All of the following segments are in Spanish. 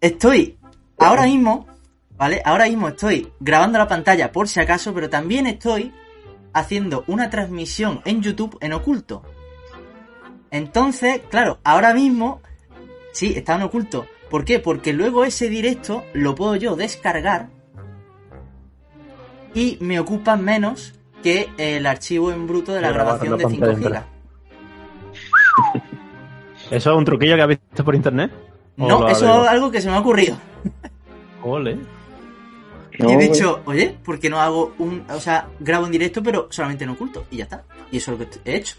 estoy ahora mismo, ¿vale? Ahora mismo estoy grabando la pantalla por si acaso, pero también estoy haciendo una transmisión en YouTube en oculto. Entonces, claro, ahora mismo, sí, está en oculto. ¿Por qué? Porque luego ese directo lo puedo yo descargar y me ocupa menos que el archivo en bruto de la Pero grabación de la 5 pantalla gigas. entera. ¿Eso es un truquillo que has visto por internet? ¿O No, eso es algo que se me ha ocurrido. Ole. No, y he dicho, oye, ¿por qué no hago un. O sea, grabo en directo, pero solamente en oculto? Y ya está. Y eso es lo que he hecho.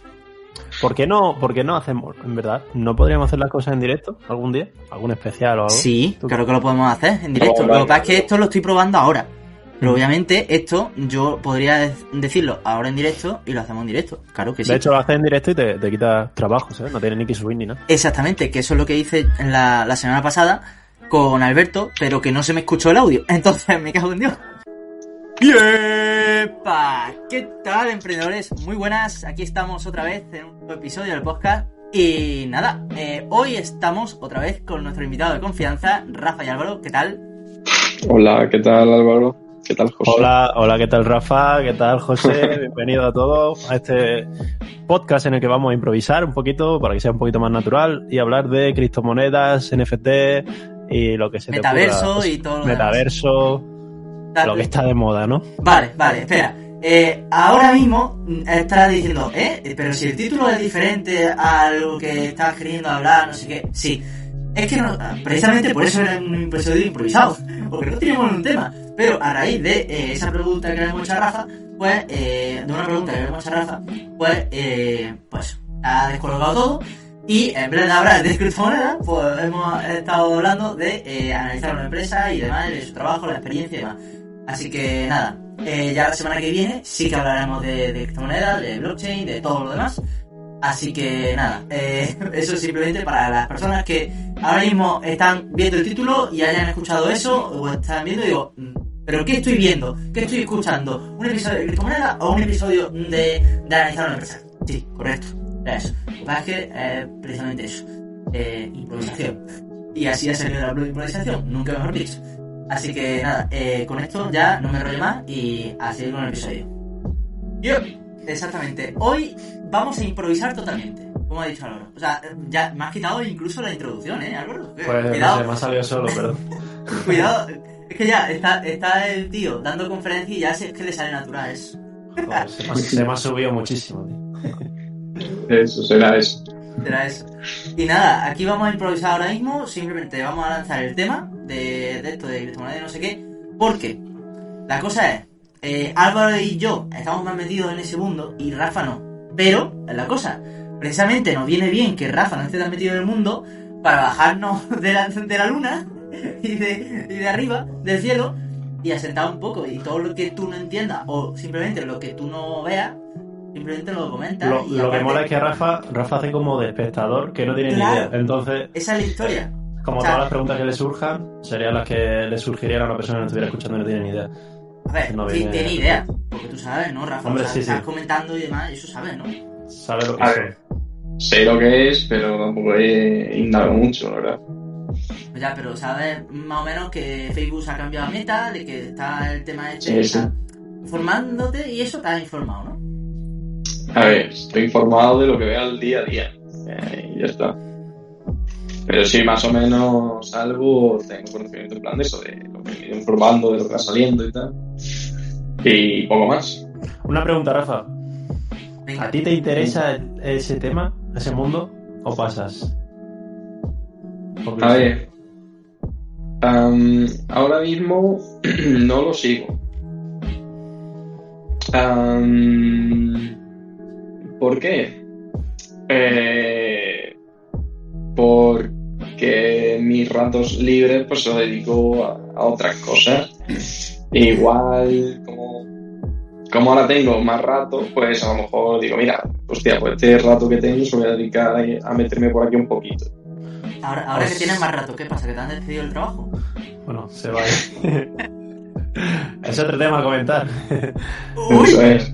¿Por qué no, por qué no hacemos, en verdad? ¿No podríamos hacer las cosas en directo algún día? ¿Algún especial o algo? Sí, ¿Tú- claro que lo podemos hacer en directo. No, lo que pasa es que esto lo estoy probando ahora. Pero obviamente esto yo podría de- decirlo ahora en directo y lo hacemos en directo. Claro que sí. De hecho, lo haces en directo y te, te quitas trabajo, ¿sabes? No tienes ni que subir ni nada. Exactamente, que eso es lo que hice la, la semana pasada con Alberto, pero que no se me escuchó el audio. Entonces me cago en Dios. ¡Yepa! ¿Qué tal, emprendedores? Muy buenas, aquí estamos otra vez en un nuevo episodio del podcast. Y nada, eh, hoy estamos otra vez con nuestro invitado de confianza, Rafa y Álvaro. ¿Qué tal? Hola, ¿qué tal Álvaro? ¿Qué tal José? Hola, hola, ¿qué tal Rafa? ¿Qué tal José? Bienvenido a todos a este podcast en el que vamos a improvisar un poquito para que sea un poquito más natural y hablar de criptomonedas, NFT y lo que se te Metaverso ocurra. y todo lo demás. Metaverso, lo que está de moda, ¿no? Vale, vale, espera. Eh, ahora mismo mm, estarás diciendo, ¿eh? Pero si el título es diferente a lo que estás queriendo hablar, no sé qué. Sí. Es que precisamente por eso era un episodio improvisado, porque no teníamos un tema. Pero a raíz de eh, esa pregunta que le hemos hecho a Rafa, pues, eh, de una pregunta que le hemos hecho a Rafa, pues, eh, pues, ha descolgado todo. Y en vez de hablar de criptomonedas, pues hemos estado hablando de eh, analizar una empresa y demás, de su trabajo, la experiencia y demás. Así que nada, ya la semana que viene sí que hablaremos de, de criptomonedas, de blockchain, de todo lo demás. Así que nada, eh, eso es simplemente para las personas que ahora mismo están viendo el título y hayan escuchado eso, o están viendo y digo, "Mm, ¿pero qué estoy viendo? ¿Qué estoy escuchando? ¿Un episodio de criptomonedas o un episodio de, de analizar una empresa? Sí, correcto, era eso. Lo que pasa es que eh, precisamente eso, eh, improvisación. Y así ha salido la improvisación, nunca mejor dicho. Así que nada, eh, con esto ya no me enrollo más y a seguir con el episodio. Yep, exactamente. Hoy vamos a improvisar totalmente, como ha dicho Álvaro. O sea, ya me has quitado incluso la introducción, ¿eh, Álvaro? Pues cuidado, me ha salido solo, perdón. cuidado. Es que ya está, está el tío dando conferencia y ya sé que le sale natural eso. Joder, se, me ha, se me ha subido muchísimo, tío. Eso será eso. Será eso. Y nada, aquí vamos a improvisar ahora mismo. Simplemente vamos a lanzar el tema de, de esto de criptomonedas y no sé qué. Porque la cosa es, eh, Álvaro y yo estamos más metidos en ese mundo y Rafa no. Pero, es la cosa, precisamente nos viene bien que Rafa no esté tan metido en el mundo para bajarnos de la, de la luna y de, y de arriba, del cielo, y asentar un poco. Y todo lo que tú no entiendas o simplemente lo que tú no veas, simplemente lo comentas. Lo, y lo que mola es que Rafa, Rafa hace como de espectador que no tiene Claro. ni idea. Entonces, Esa es la historia. como O sea- todas las preguntas que le surjan, serían las que le surgirían a una persona que no estuviera escuchando y no tiene ni idea. A ver, No viene- tiene idea, porque tú sabes, ¿no, Rafa? Hombre, O sea, sí, estás sí. comentando y demás, eso sabes, ¿no? Sabe lo que A ver. Sé lo que es, pero tampoco he indagado mucho, la verdad. Pues ya, pero sabes más o menos que Facebook se ha cambiado a meta, de que está el tema este, Sí, está informándote y eso te has informado, ¿no? A ver, estoy informado de lo que veo al día a día. Eh, y ya está. Pero sí, más o menos algo tengo conocimiento en plan de eso, de lo que me he ido informando, de lo que va saliendo y tal. Y poco más. Una pregunta, Rafa. Venga, ¿A ti te interesa ese tema, ese mundo, o pasas? A ver. ahora mismo no lo sigo. ¿Por qué? Eh, porque mis ratos libres pues se los dedico a, a otras cosas. Igual, como, como ahora tengo más rato, pues a lo mejor digo, mira, hostia, pues este rato que tengo se lo voy a dedicar a, a meterme por aquí un poquito. ahora, ahora que tienes más rato, ¿qué pasa? ¿Que te han despedido el trabajo? Bueno, se va ahí. es otro tema a comentar. Eso es.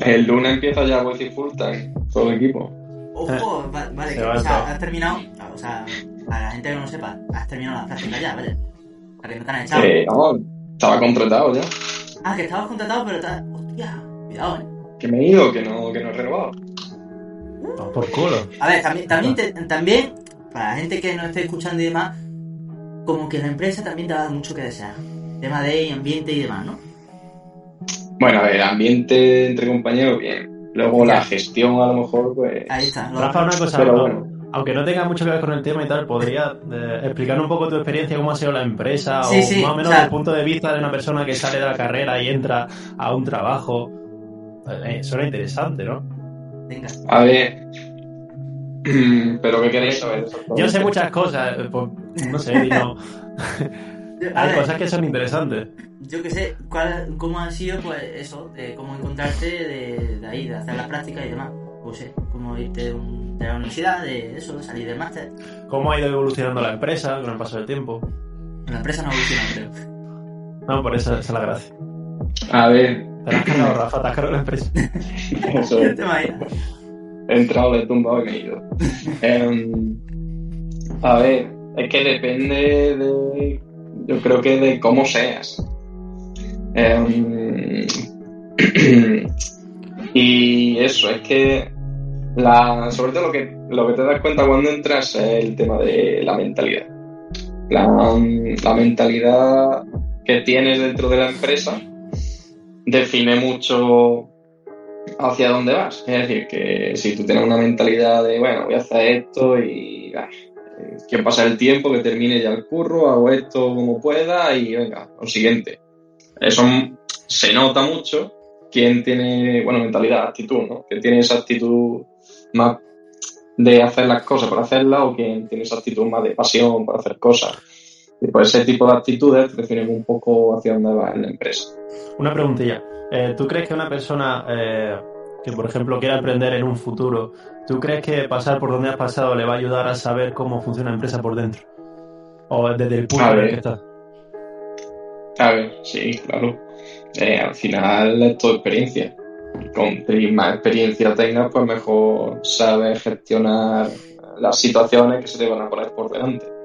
El lunes empieza ya a decir full time, todo el equipo. Ojo, va- vale, que, va o sea, has terminado, o sea, para la gente que no lo sepa, has terminado las prácticas ya, ¿vale? Para que no te han echado. Eh, no, estaba contratado ya. Ah, que estabas contratado, pero estás. Hostia, cuidado, eh. Que me he ido, que no, que no he renovado. Por culo. A ver, también, también, te- también, para la gente que no esté escuchando y demás, como que la empresa también te da mucho que desear. Tema de ambiente y demás, ¿no? Bueno, a ver, ambiente entre compañeros, bien. Luego Ya. la gestión, a lo mejor, pues. Ahí está. lo- Rafa, una cosa, Pero no- bueno. aunque no tenga mucho que ver con el tema y tal, ¿podría eh, explicar un poco tu experiencia, cómo ha sido la empresa? Sí, o sí, más o menos o sea- desde el punto de vista de una persona que sale de la carrera y entra a un trabajo. Eh, suena interesante, ¿no? Venga. A ver. Pero ¿qué queréis saber? Yo sé muchas cosas, eh, pues, no sé, no. Hay ver, cosas que son interesantes. yo que sé, cuál, cómo han sido, pues eso, de cómo encontrarte de, de ahí, de hacer las prácticas y demás. Pues sé, cómo irte de, un- de la universidad, de eso, de salir del máster. ¿Cómo ha ido evolucionando la empresa con el paso del tiempo? La empresa no evoluciona, creo. No, por eso esa es la gracia. A ver, Te la has cargado, Rafa, te has cargado la empresa. eso es. He entrado, le he tumbado y me he ido. Em, a ver, es que depende de. Yo creo que de cómo seas. Em, y eso, es que. La, sobre todo lo que, lo que te das cuenta cuando entras es el tema de la mentalidad. La, la mentalidad que tienes dentro de la empresa define mucho hacia dónde vas. Es decir, que si tú tienes una mentalidad de, bueno, voy a hacer esto y ah, eh, que pasa el tiempo, que termine ya el curro, hago esto como pueda y venga, lo siguiente. Eso se nota mucho quién tiene, bueno, mentalidad, actitud, ¿no? Que tiene esa actitud más de hacer las cosas por hacerlas o quien tiene esa actitud más de pasión por hacer cosas. Y pues ese tipo de actitudes definen un poco hacia dónde va la empresa. Una preguntilla. Eh, ¿Tú crees que una persona eh, que, por ejemplo, quiera emprender en un futuro, ¿tú crees que pasar por donde has pasado le va a ayudar a saber cómo funciona la empresa por dentro? O desde el punto ver. que está. A ver, sí, claro. Eh, al final es tu experiencia. Con más experiencia tengas, pues mejor sabes gestionar las situaciones que se te van a poner por delante.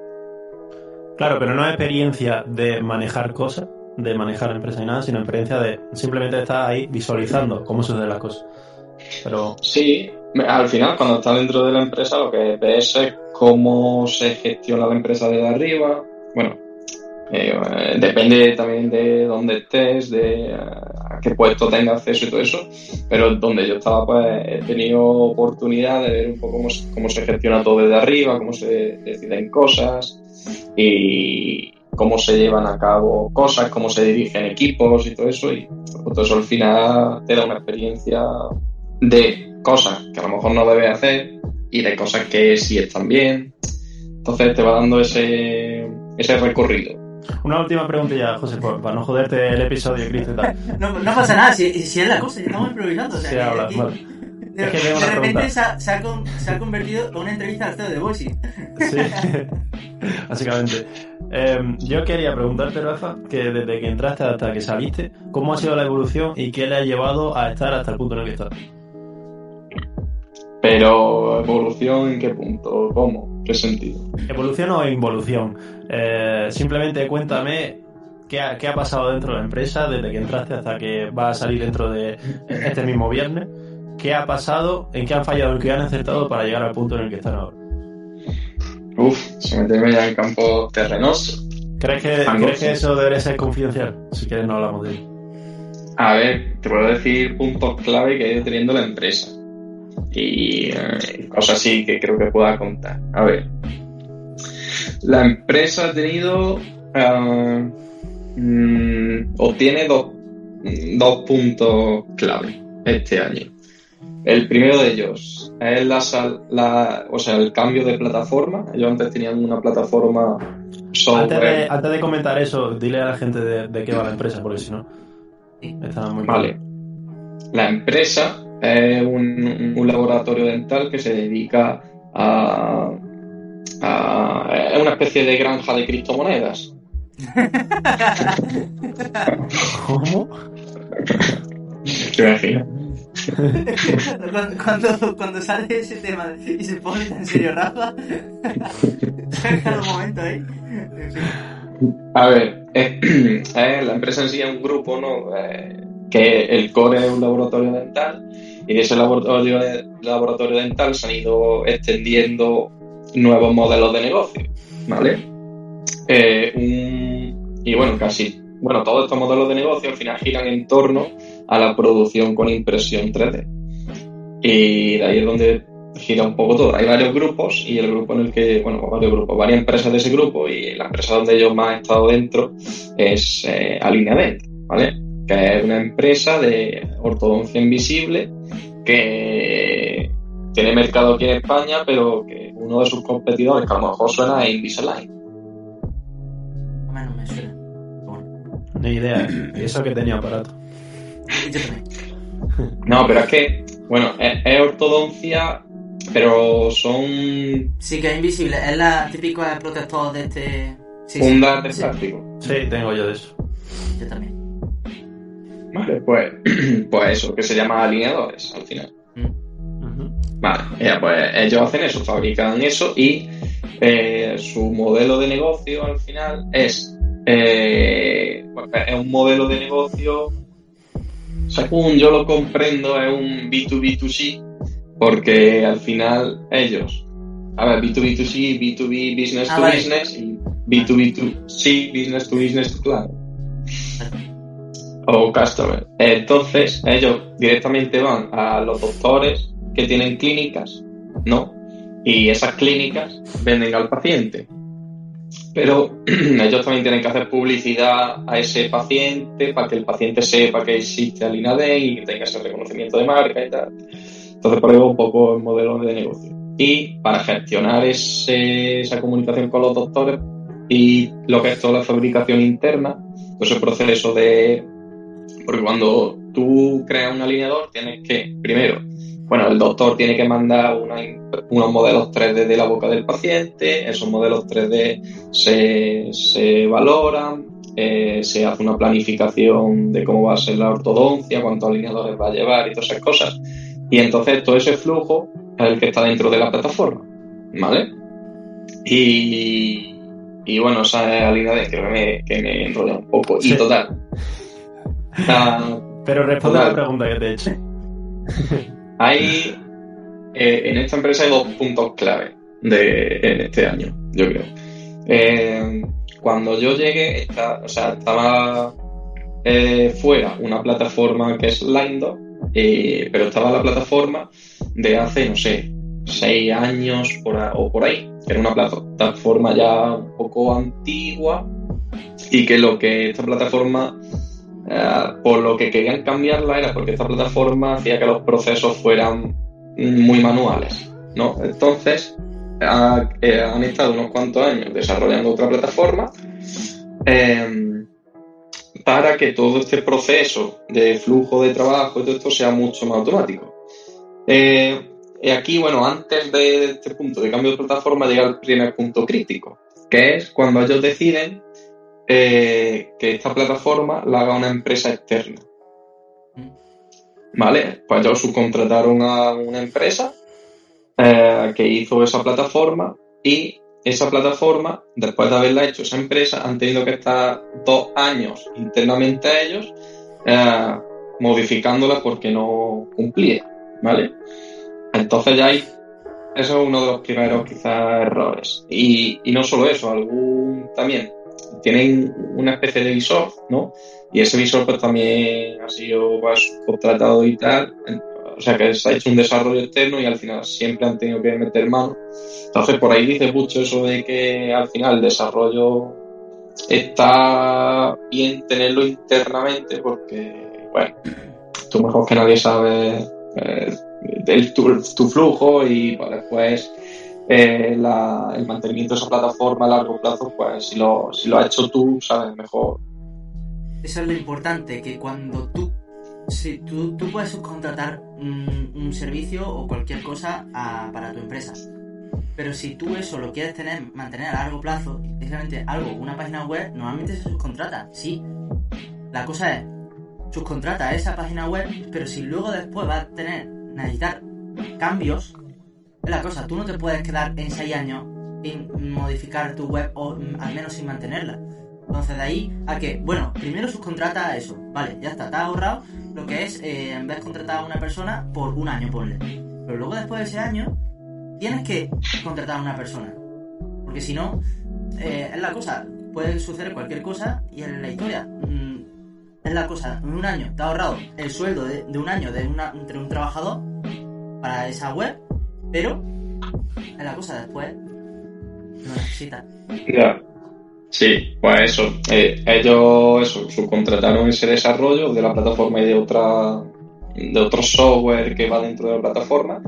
Claro, pero no es experiencia de manejar cosas, de manejar empresa ni nada, sino experiencia de simplemente estar ahí visualizando cómo suceden las cosas. Pero, Sí, al final cuando estás dentro de la empresa lo que ves es cómo se gestiona la empresa desde arriba. Bueno, eh, depende también de dónde estés, de eh, a qué puesto tengas acceso y todo eso. Pero donde yo estaba, pues he tenido oportunidad de ver un poco cómo, cómo se gestiona todo desde arriba, cómo se deciden cosas y cómo se llevan a cabo cosas, cómo se dirigen equipos y todo eso. Y pues, todo eso al final te da una experiencia de cosas que a lo mejor no debes hacer y de cosas que sí están bien. Entonces te va dando ese, ese recorrido. una última preguntilla, José, por- para no joderte el episodio, Cristo y tal. No, no pasa nada, si, si es la cosa, estamos improvisando. O sea, Sí, que habla, aquí- vale. De, Es que tengo de una repente pregunta. se ha, se, ha con- se ha convertido en una entrevista al CEO de Boise. Sí, básicamente. Eh, yo quería preguntarte, Rafa, que desde que entraste hasta que saliste, ¿cómo ha sido la evolución y qué le ha llevado a estar hasta el punto en el que estás? Pero evolución en qué punto, cómo, qué sentido. ¿Evolución o involución? Eh, simplemente cuéntame qué ha, qué ha pasado dentro de la empresa desde que entraste hasta que va a salir dentro de este mismo viernes. ¿Qué ha pasado? ¿En qué han fallado? ¿En qué han acertado para llegar al punto en el que están ahora? Uf, se meterme ya en campo terrenoso. ¿Crees que, Fangoso. ¿Crees que eso debería ser confidencial? Si quieres no hablamos de ello. A ver, te puedo decir puntos clave que ha ido teniendo la empresa. Y eh, cosas así que creo que pueda contar. A ver. La empresa ha tenido. ah, mm, o tiene dos, dos puntos clave este año. El primero de ellos es la, sal- la, o sea, el cambio de plataforma. Ellos antes tenían una plataforma software. Antes de, antes de comentar eso, dile a la gente de, de qué va la empresa, porque si no, Sí. está muy Vale. La empresa es un, un laboratorio dental que se dedica a, a- Es una especie de granja de criptomonedas. ¿Cómo? ¿Te imaginas? cuando, cuando, sale ese tema y se pone en serio Rafa, un momento ahí. A ver, eh, eh, la empresa en sí es un grupo, ¿no? Eh, que el core es un laboratorio dental y de ese laboratorio, laboratorio dental se han ido extendiendo nuevos modelos de negocio, ¿vale? y bueno, casi, bueno, todos estos modelos de negocio al final giran en torno a la producción con impresión 3D. Y de ahí es donde gira un poco todo. Hay varios grupos y el grupo en el que, bueno, pues varios grupos, varias empresas de ese grupo y la empresa donde yo más he estado dentro es eh, Alinea Dent, ¿vale? Que es una empresa de ortodoncia invisible que tiene mercado aquí en España, pero que uno de sus competidores, que a lo mejor suena, es Invisalign. Bueno, me suena. Ni idea. ¿Y eso que tenía aparato? No, pero es que, bueno, es ortodoncia pero son. Sí, que es invisible. Es la típica protector de este. Sí, Funda de plástico. Sí, tengo yo de eso. Yo también. Vale, pues, pues eso, que se llama alineadores al final. Vale, pues ellos hacen eso, fabrican eso y eh, su modelo de negocio al final es, eh, pues, es un modelo de negocio, según yo lo comprendo, es un B2B2C, porque al final ellos, a ver, B2B2C, B2B, business to ah, business y B2B2C, business to business to. O customer. Entonces, ellos directamente van a los doctores que tienen clínicas, ¿no? Y esas clínicas venden al paciente. Pero ellos también tienen que hacer publicidad a ese paciente para que el paciente sepa que existe Alinade y que tenga ese reconocimiento de marca y tal. Entonces, ahí un poco el modelo de negocio. Y para gestionar esa comunicación con los doctores y lo que es toda la fabricación interna, pues el proceso de... Porque cuando tú creas un alineador, tienes que, primero, bueno, el doctor tiene que mandar unos modelos 3D de la boca del paciente, esos modelos 3D se, se valoran, eh, se hace una planificación de cómo va a ser la ortodoncia, cuántos alineadores va a llevar y todas esas cosas. Y entonces todo ese flujo es el que está dentro de la plataforma, ¿vale? Y, y bueno, esa es la de que me, que me enrolla un poco. Y total. Pero responde a la pregunta que te he hecho. Hay, eh, en esta empresa hay dos puntos clave de, en este año, yo creo. Eh, cuando yo llegué, o sea, estaba eh, fuera una plataforma que es Lindo, eh, pero estaba la plataforma de hace, no sé, seis años o por ahí, era una plataforma ya un poco antigua y que lo que esta plataforma, eh, por lo que querían cambiarla era porque esta plataforma hacía que los procesos fueran muy manuales, ¿no? Entonces, eh, han estado unos cuantos años desarrollando otra plataforma para que todo este proceso de flujo de trabajo y todo esto sea mucho más automático. Eh, y aquí, bueno, antes de este punto de cambio de plataforma llega el primer punto crítico, que es cuando ellos deciden eh, que esta plataforma la haga una empresa externa. ¿Vale? Pues ellos subcontrataron a una empresa eh, que hizo esa plataforma y esa plataforma, después de haberla hecho esa empresa, han tenido que estar dos años internamente a ellos eh, modificándola porque no cumplía, ¿vale? Entonces ya hay, eso es uno de los primeros quizás errores. Y, no solo eso, algún también tienen una especie de visor, ¿no? Y ese visor pues también ha sido pues, contratado y tal, o sea que se ha hecho un desarrollo externo y al final siempre han tenido que meter mano. Entonces por ahí dice mucho eso de que al final el desarrollo está bien tenerlo internamente porque, bueno, tú mejor que nadie sabes eh, tu, flujo y pues, después eh, el mantenimiento de esa plataforma a largo plazo, pues si lo, si lo has hecho tú, sabes mejor. Eso es lo importante, que cuando tú Sí, tú, tú puedes subcontratar un, servicio o cualquier cosa para tu empresa. Pero si tú eso lo quieres tener, mantener a largo plazo, especialmente algo, una página web, normalmente se subcontrata, sí. La cosa es, subcontrata esa página web, pero si luego después va a tener, necesitar cambios, la cosa, tú no te puedes quedar en 6 años sin modificar tu web o mm, al menos sin mantenerla. Entonces de ahí a que, bueno, primero subcontrata eso, vale, ya está, te has ahorrado lo que es, eh, en vez de contratar a una persona por un año, ponle. Pero luego después de ese año, tienes que contratar a una persona. Porque si no, eh, es la cosa, puede suceder cualquier cosa y en la historia mm, es la cosa, en un año te ha ahorrado el sueldo de, un año de entre un trabajador para esa web, pero es la cosa después no necesita. Sí, pues eso. Eh, ellos eso, subcontrataron ese desarrollo de la plataforma y de otra de otro software que va dentro de la plataforma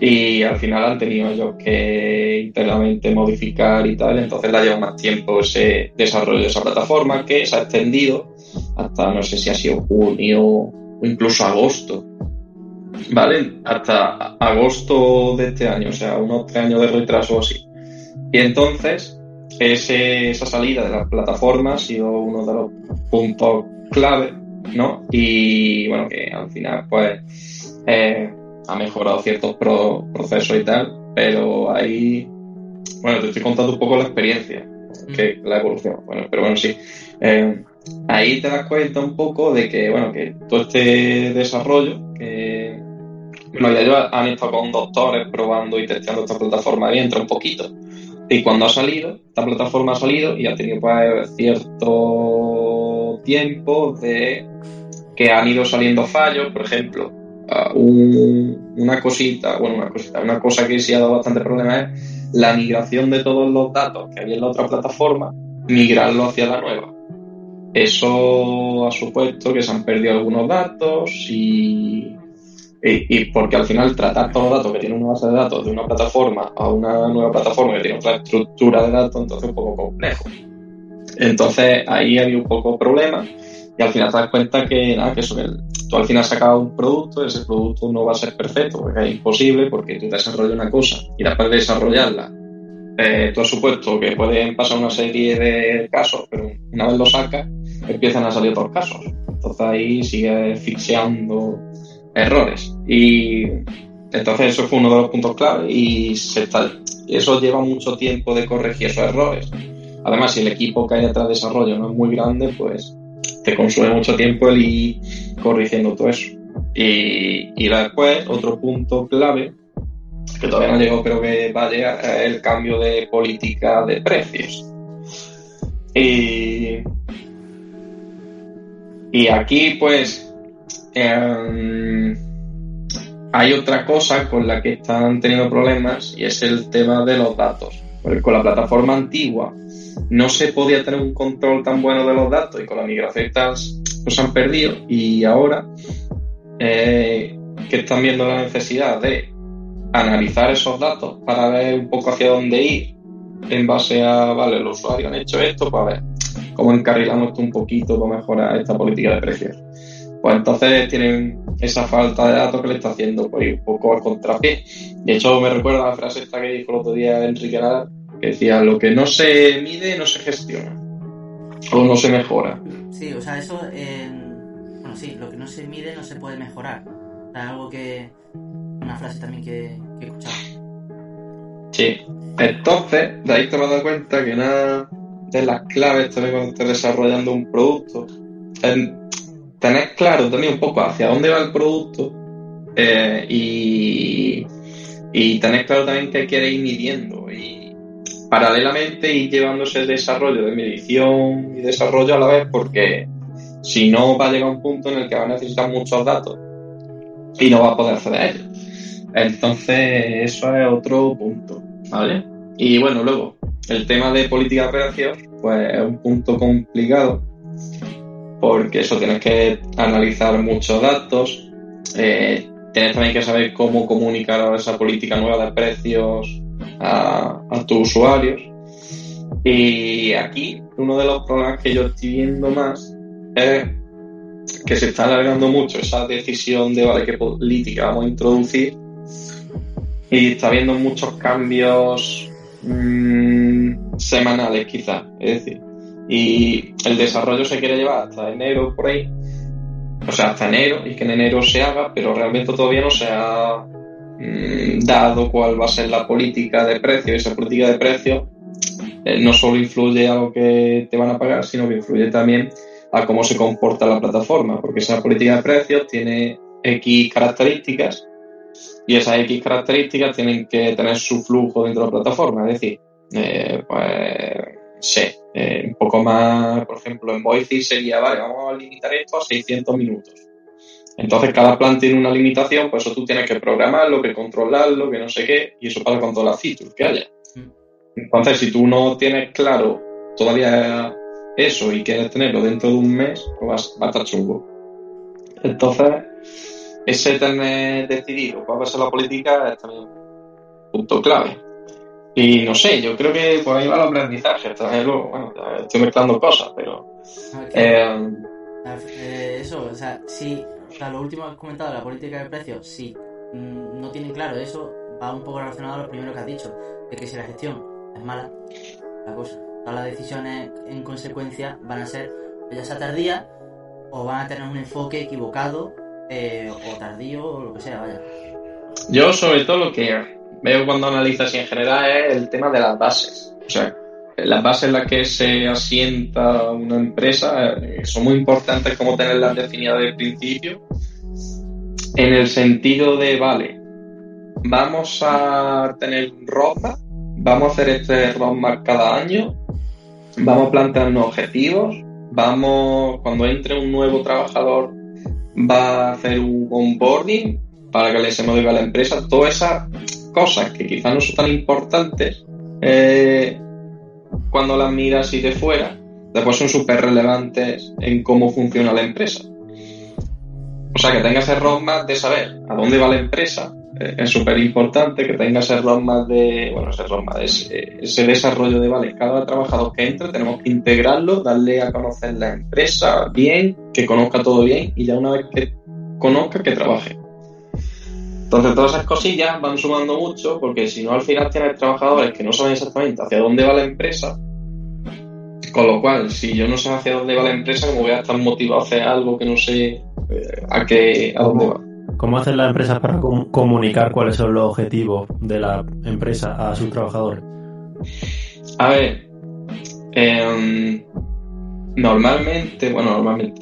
y al final han tenido ellos que internamente modificar y tal, entonces le ha llevado más tiempo ese desarrollo de esa plataforma que se ha extendido hasta no sé si ha sido junio o incluso agosto. ¿Vale? Hasta agosto de este año, o sea, unos tres años de retraso así. Y entonces, ese, esa salida de la plataforma ha sido uno de los puntos clave, ¿no? Y bueno, que al final, pues, eh, ha mejorado ciertos procesos y tal, pero ahí, bueno, te estoy contando un poco la experiencia, que la evolución, bueno, pero bueno, sí. Eh, ahí te das cuenta un poco de que, bueno, que todo este desarrollo, que, bueno, ellos han estado con doctores probando y testeando esta plataforma y entra un poquito. Y cuando ha salido, esta plataforma ha salido y ha tenido pues, cierto tiempo de que han ido saliendo fallos, por ejemplo, una cosita, bueno, una cosita, una cosa que sí ha dado bastante problema es la migración de todos los datos que había en la otra plataforma, migrarlo hacia la nueva. Eso ha supuesto que se han perdido algunos datos y, y, porque al final tratar todos los datos que tiene una base de datos de una plataforma a una nueva plataforma que tiene otra estructura de datos, entonces es un poco complejo. Entonces ahí había un poco problema y al final te das cuenta que nada, que eso, que tú al final sacado un producto, ese producto no va a ser perfecto, porque es imposible, porque tú desarrollas una cosa y después de desarrollarla, eh, tú has supuesto que pueden pasar una serie de casos, pero una vez lo sacas, empiezan a salir otros casos. Entonces ahí sigue asfixiando errores. Y entonces eso fue uno de los puntos clave y se está, eso lleva mucho tiempo de corregir esos errores. Además, si el equipo que hay detrás de desarrollo no es muy grande, pues te consume mucho tiempo el ir corrigiendo todo eso. Y, y después, otro punto clave, que todavía no llegó, pero que va es el cambio de política de precios. Y, y aquí, pues, em, hay otra cosa con la que están teniendo problemas y es el tema de los datos. Con la plataforma antigua no se podía tener un control tan bueno de los datos y con la migración y pues han perdido y ahora eh, que están viendo la necesidad de analizar esos datos para ver un poco hacia dónde ir en base a, vale, los usuarios han hecho esto para ver cómo encarrilamos esto un poquito para mejorar esta política de precios. Pues entonces tienen esa falta de datos que le está haciendo pues, un poco al contrapié. De hecho, me recuerda la frase esta que dijo el otro día Enrique Nadal, que decía, lo que no se mide no se gestiona o no se mejora. Sí, o sea, eso, bueno, sí, lo que no se mide no se puede mejorar. Es algo que, una frase también que, que he escuchado. Sí, entonces, de ahí te vas a dar cuenta que una de las claves también cuando estés desarrollando un producto es tener claro también un poco hacia dónde va el producto eh, y, y tener claro también qué quieres ir midiendo y paralelamente ir llevándose el desarrollo de medición y desarrollo a la vez porque si no va a llegar un punto en el que va a necesitar muchos datos y no va a poder acceder a ellos. Entonces, eso es otro punto, ¿vale? Y bueno, luego, el tema de política de pues es un punto complicado porque eso tienes que analizar muchos datos, eh, tienes también que saber cómo comunicar esa política nueva de precios a, tus usuarios. Y aquí uno de los problemas que yo estoy viendo más es que se está alargando mucho esa decisión de vale, qué política vamos a introducir y está habiendo muchos cambios mm, semanales quizás, es decir, y el desarrollo se quiere llevar hasta enero por ahí o sea, hasta enero, y que en enero se haga, pero realmente todavía no se ha mm, dado cuál va a ser la política de precio. Y esa política de precio eh, no solo influye a lo que te van a pagar, sino que influye también a cómo se comporta la plataforma, porque esa política de precios tiene X características y esas X características tienen que tener su flujo dentro de la plataforma. Es decir, eh, pues, sé, eh, un poco más, por ejemplo, en Voice sería, vale, vamos a limitar esto a 600 minutos. Entonces, cada plan tiene una limitación, pues eso tú tienes que programarlo, que controlarlo, que no sé qué, y eso para con todas las features que haya. Mm. Entonces, si tú no tienes claro todavía eso y quieres tenerlo dentro de un mes, pues va a estar chungo. Entonces, ese tener decidido cuál va a ser la política es también un punto clave. Y no sé, yo creo que por ahí va el aprendizaje. bueno, estoy mezclando cosas, pero. Eh, eh, eso, o sea, si. lo último que has comentado, la política de precios, si mm, no tienen claro eso, va un poco relacionado a lo primero que has dicho, de que si la gestión es mala, la cosa, todas las decisiones en consecuencia van a ser, ya sea tardía, o van a tener un enfoque equivocado, eh, o tardío, o lo que sea, vaya. Yo, sobre todo, lo que veo cuando analizas y en general es el tema de las bases. O sea, las bases en las que se asienta una empresa eh, son muy importantes como tenerlas definidas desde principio. En el sentido de, vale, vamos a tener roadmap, vamos a hacer este roadmap cada año, vamos a plantearnos objetivos, vamos, cuando entre un nuevo trabajador, va a hacer un onboarding para que le se motive a la empresa. Todas esas cosas que quizás no son tan importantes eh, cuando las miras y de fuera, después son súper relevantes en cómo funciona la empresa. O sea, que tengas el roadmap de saber a dónde va la empresa eh, es súper importante, que tengas el roadmap de, bueno, ese roadmap, ese, ese desarrollo de, vale, cada trabajador que entre tenemos que integrarlo, darle a conocer la empresa bien, que conozca todo bien y ya una vez que conozca, que trabaje. Entonces todas esas cosillas van sumando mucho porque si no al final tienes trabajadores que no saben exactamente hacia dónde va la empresa, con lo cual si yo no sé hacia dónde va la empresa, como voy a estar motivado a hacer algo que no sé eh, a qué a dónde va. ¿Cómo hacen las empresas para comunicar cuáles son los objetivos de la empresa a sus trabajadores? A ver, em, normalmente, bueno, normalmente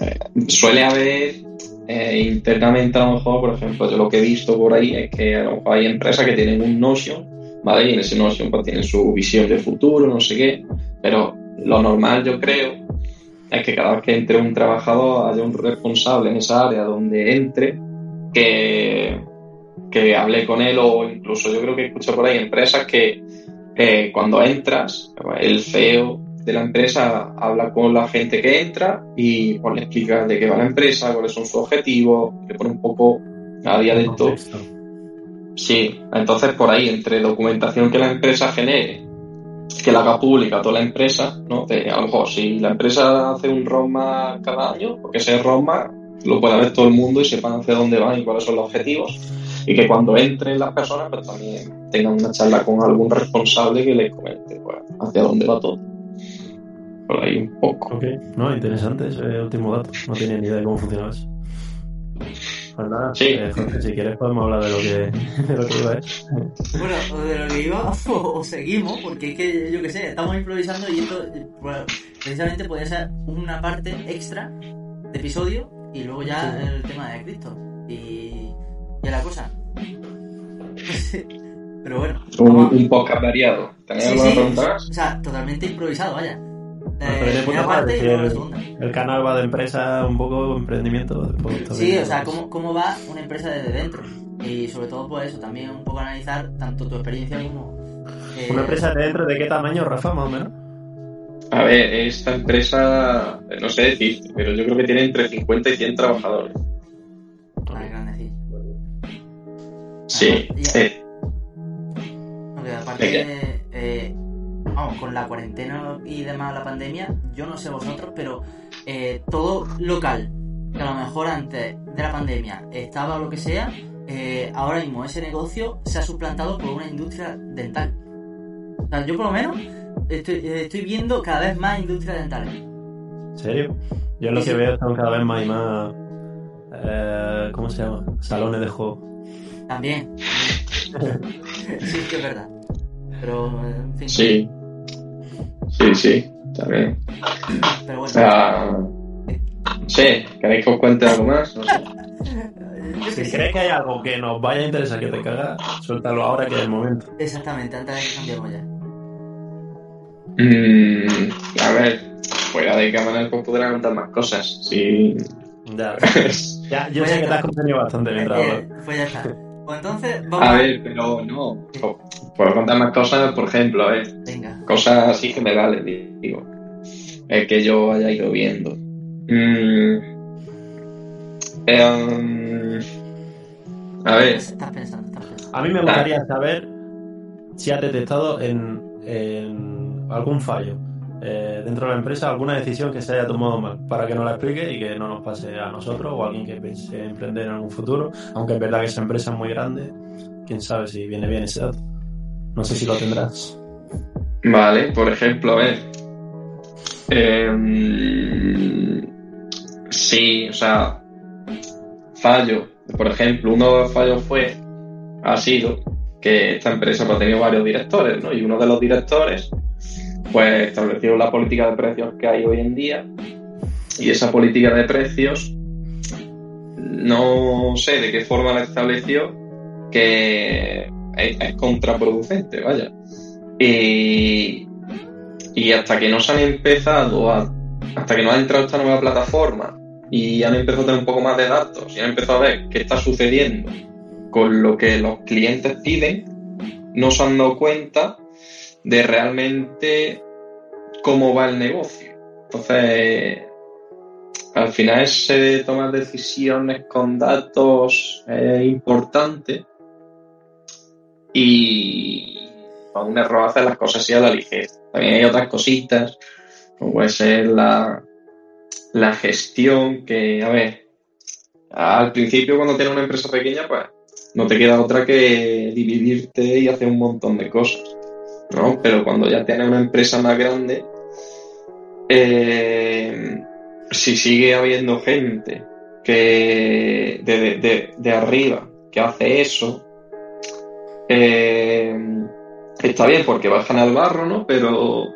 eh, suele haber eh, internamente a lo mejor, por ejemplo, yo lo que he visto por ahí es que a lo mejor hay empresas que tienen un Notion, ¿vale? Y en ese Notion pues tienen su visión de futuro, no sé qué, pero lo normal yo creo es que cada vez que entre un trabajador haya un responsable en esa área donde entre que, que hable con él o incluso yo creo que escucho por ahí empresas que eh, cuando entras, el CEO de la empresa habla con la gente que entra y pues, le explica de qué va la empresa, cuáles son sus objetivos, le pone un poco a día de todo. Sí, entonces por ahí, entre documentación que la empresa genere, que la haga pública toda la empresa, ¿no? a lo mejor si la empresa hace un ROMA cada año, porque ese ROMA lo pueda ver todo el mundo y sepan hacia dónde van y cuáles son los objetivos, y que cuando entren las personas, pues también tengan una charla con algún responsable que les comente pues, hacia dónde va todo por ahí un poco. Ok, no, interesante ese último dato. No tenía ni idea de cómo funcionaba eso. Pues nada, sí. Eh, si quieres podemos hablar de lo que, de lo que iba a Bueno, o de lo que iba o, seguimos, porque es que yo qué sé, estamos improvisando y esto precisamente podría ser una parte extra de episodio y luego ya el tema de Cristo. Y ya la cosa. Pero bueno. Un, un podcast variado. ¿Tenéis alguna pregunta? O sea, totalmente improvisado, vaya. Eh, el, canal va de empresa, un poco emprendimiento. Sí, o sea, cómo, cómo va una empresa desde dentro. Y sobre todo, por pues eso, también un poco analizar tanto tu experiencia como. Eh, ¿Una empresa de dentro de qué tamaño, Rafa, más o menos? A ver, esta empresa, no sé decir, pero yo creo que tiene entre 50 y 100 trabajadores. Ah, grande, sí. Sí. Eh. aparte, eh, vamos, con la cuarentena y demás, la pandemia, yo no sé vosotros, pero eh, todo local, que a lo mejor antes de la pandemia estaba o lo que sea, eh, ahora mismo ese negocio se ha suplantado por una industria dental. O sea, yo por lo menos estoy, estoy viendo cada vez más industrias dentales. ¿En serio? Yo lo que veo son cada vez más y más. Eh, ¿Cómo se llama? Salones de juego. También. sí, que es verdad. Pero, en fin. Sí. Sí, sí, también. Pero O bueno. ¿queréis que os cuente algo más? No sé. Si crees que hay algo que nos vaya a interesar que te cagas, suéltalo ahora que es el momento. Exactamente, antes de que cambiemos ya. Mm, a ver, fuera de cámara pues podrán contar más cosas. Sí. Ya, ya yo Pues sé ya que te has contenido bastante hablas. Eh, pues ya está. Pues entonces, vamos A ver, pero no. Puedo contar más cosas, por ejemplo, a ver, Venga. cosas así generales, digo. El que yo haya ido viendo. Mm, em, a ver, pensando, pensando. A mí me gustaría saber si has detectado en, en algún fallo eh, dentro de la empresa, alguna decisión que se haya tomado mal, para que nos la explique y que no nos pase a nosotros o a alguien que piense emprender en algún futuro, aunque es verdad que esa empresa es muy grande, quién sabe si viene bien ese dato. No sé si lo tendrás. Vale, por ejemplo, a ver. Em, sí, o sea, fallo. Por ejemplo, uno de los fallos fue, ha sido que esta empresa pues, ha tenido varios directores, ¿no? Y uno de los directores, pues estableció la política de precios que hay hoy en día. Y esa política de precios, no sé de qué forma la estableció, que es, es contraproducente, vaya. Y, y hasta que no se han empezado a, hasta que no ha entrado esta nueva plataforma y han empezado a tener un poco más de datos y han empezado a ver qué está sucediendo con lo que los clientes piden, no se han dado cuenta de realmente cómo va el negocio. Entonces, al final ese tomar decisiones con datos es importante y para un error hacer las cosas así a la ligera. También hay otras cositas, como puede ser la, la gestión, que, a ver, al principio cuando tienes una empresa pequeña, pues no te queda otra que dividirte y hacer un montón de cosas, ¿no? Pero cuando ya tienes una empresa más grande, eh, si sigue habiendo gente que de- de- de arriba que hace eso, eh, está bien porque bajan al barro, ¿no? Pero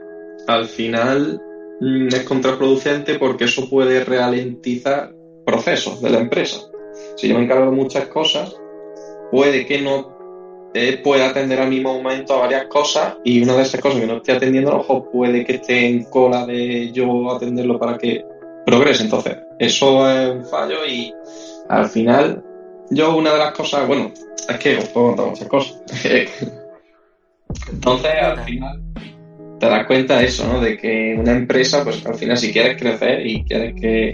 al final mm, es contraproducente porque eso puede ralentizar procesos de la empresa. Si yo me encargo de muchas cosas, puede que no eh, pueda atender al mismo momento a varias cosas y una de esas cosas que no esté atendiendo mejor puede que esté en cola de yo atenderlo para que progrese. Entonces, eso es un fallo y al final yo una de las cosas, bueno, es que os puedo contar muchas cosas. Entonces, al final te das cuenta de eso, ¿no? De que una empresa, pues al final si quieres crecer y quieres que,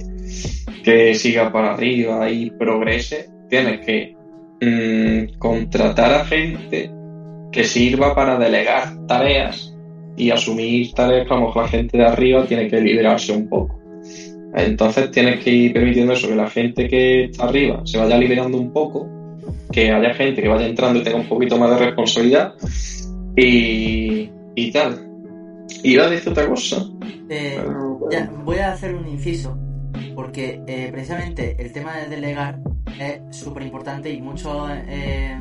que siga para arriba y progrese, tienes que mm, contratar a gente que sirva para delegar tareas y asumir tareas que a lo mejor la gente de arriba tiene que liberarse un poco. Entonces tienes que ir permitiendo eso, que la gente que está arriba se vaya liberando un poco, que haya gente que vaya entrando y tenga un poquito más de responsabilidad y, y tal. Iba a decir otra cosa. Eh, pero, bueno. ya, voy a hacer un inciso, porque eh, precisamente el tema de delegar es súper importante y muchos eh,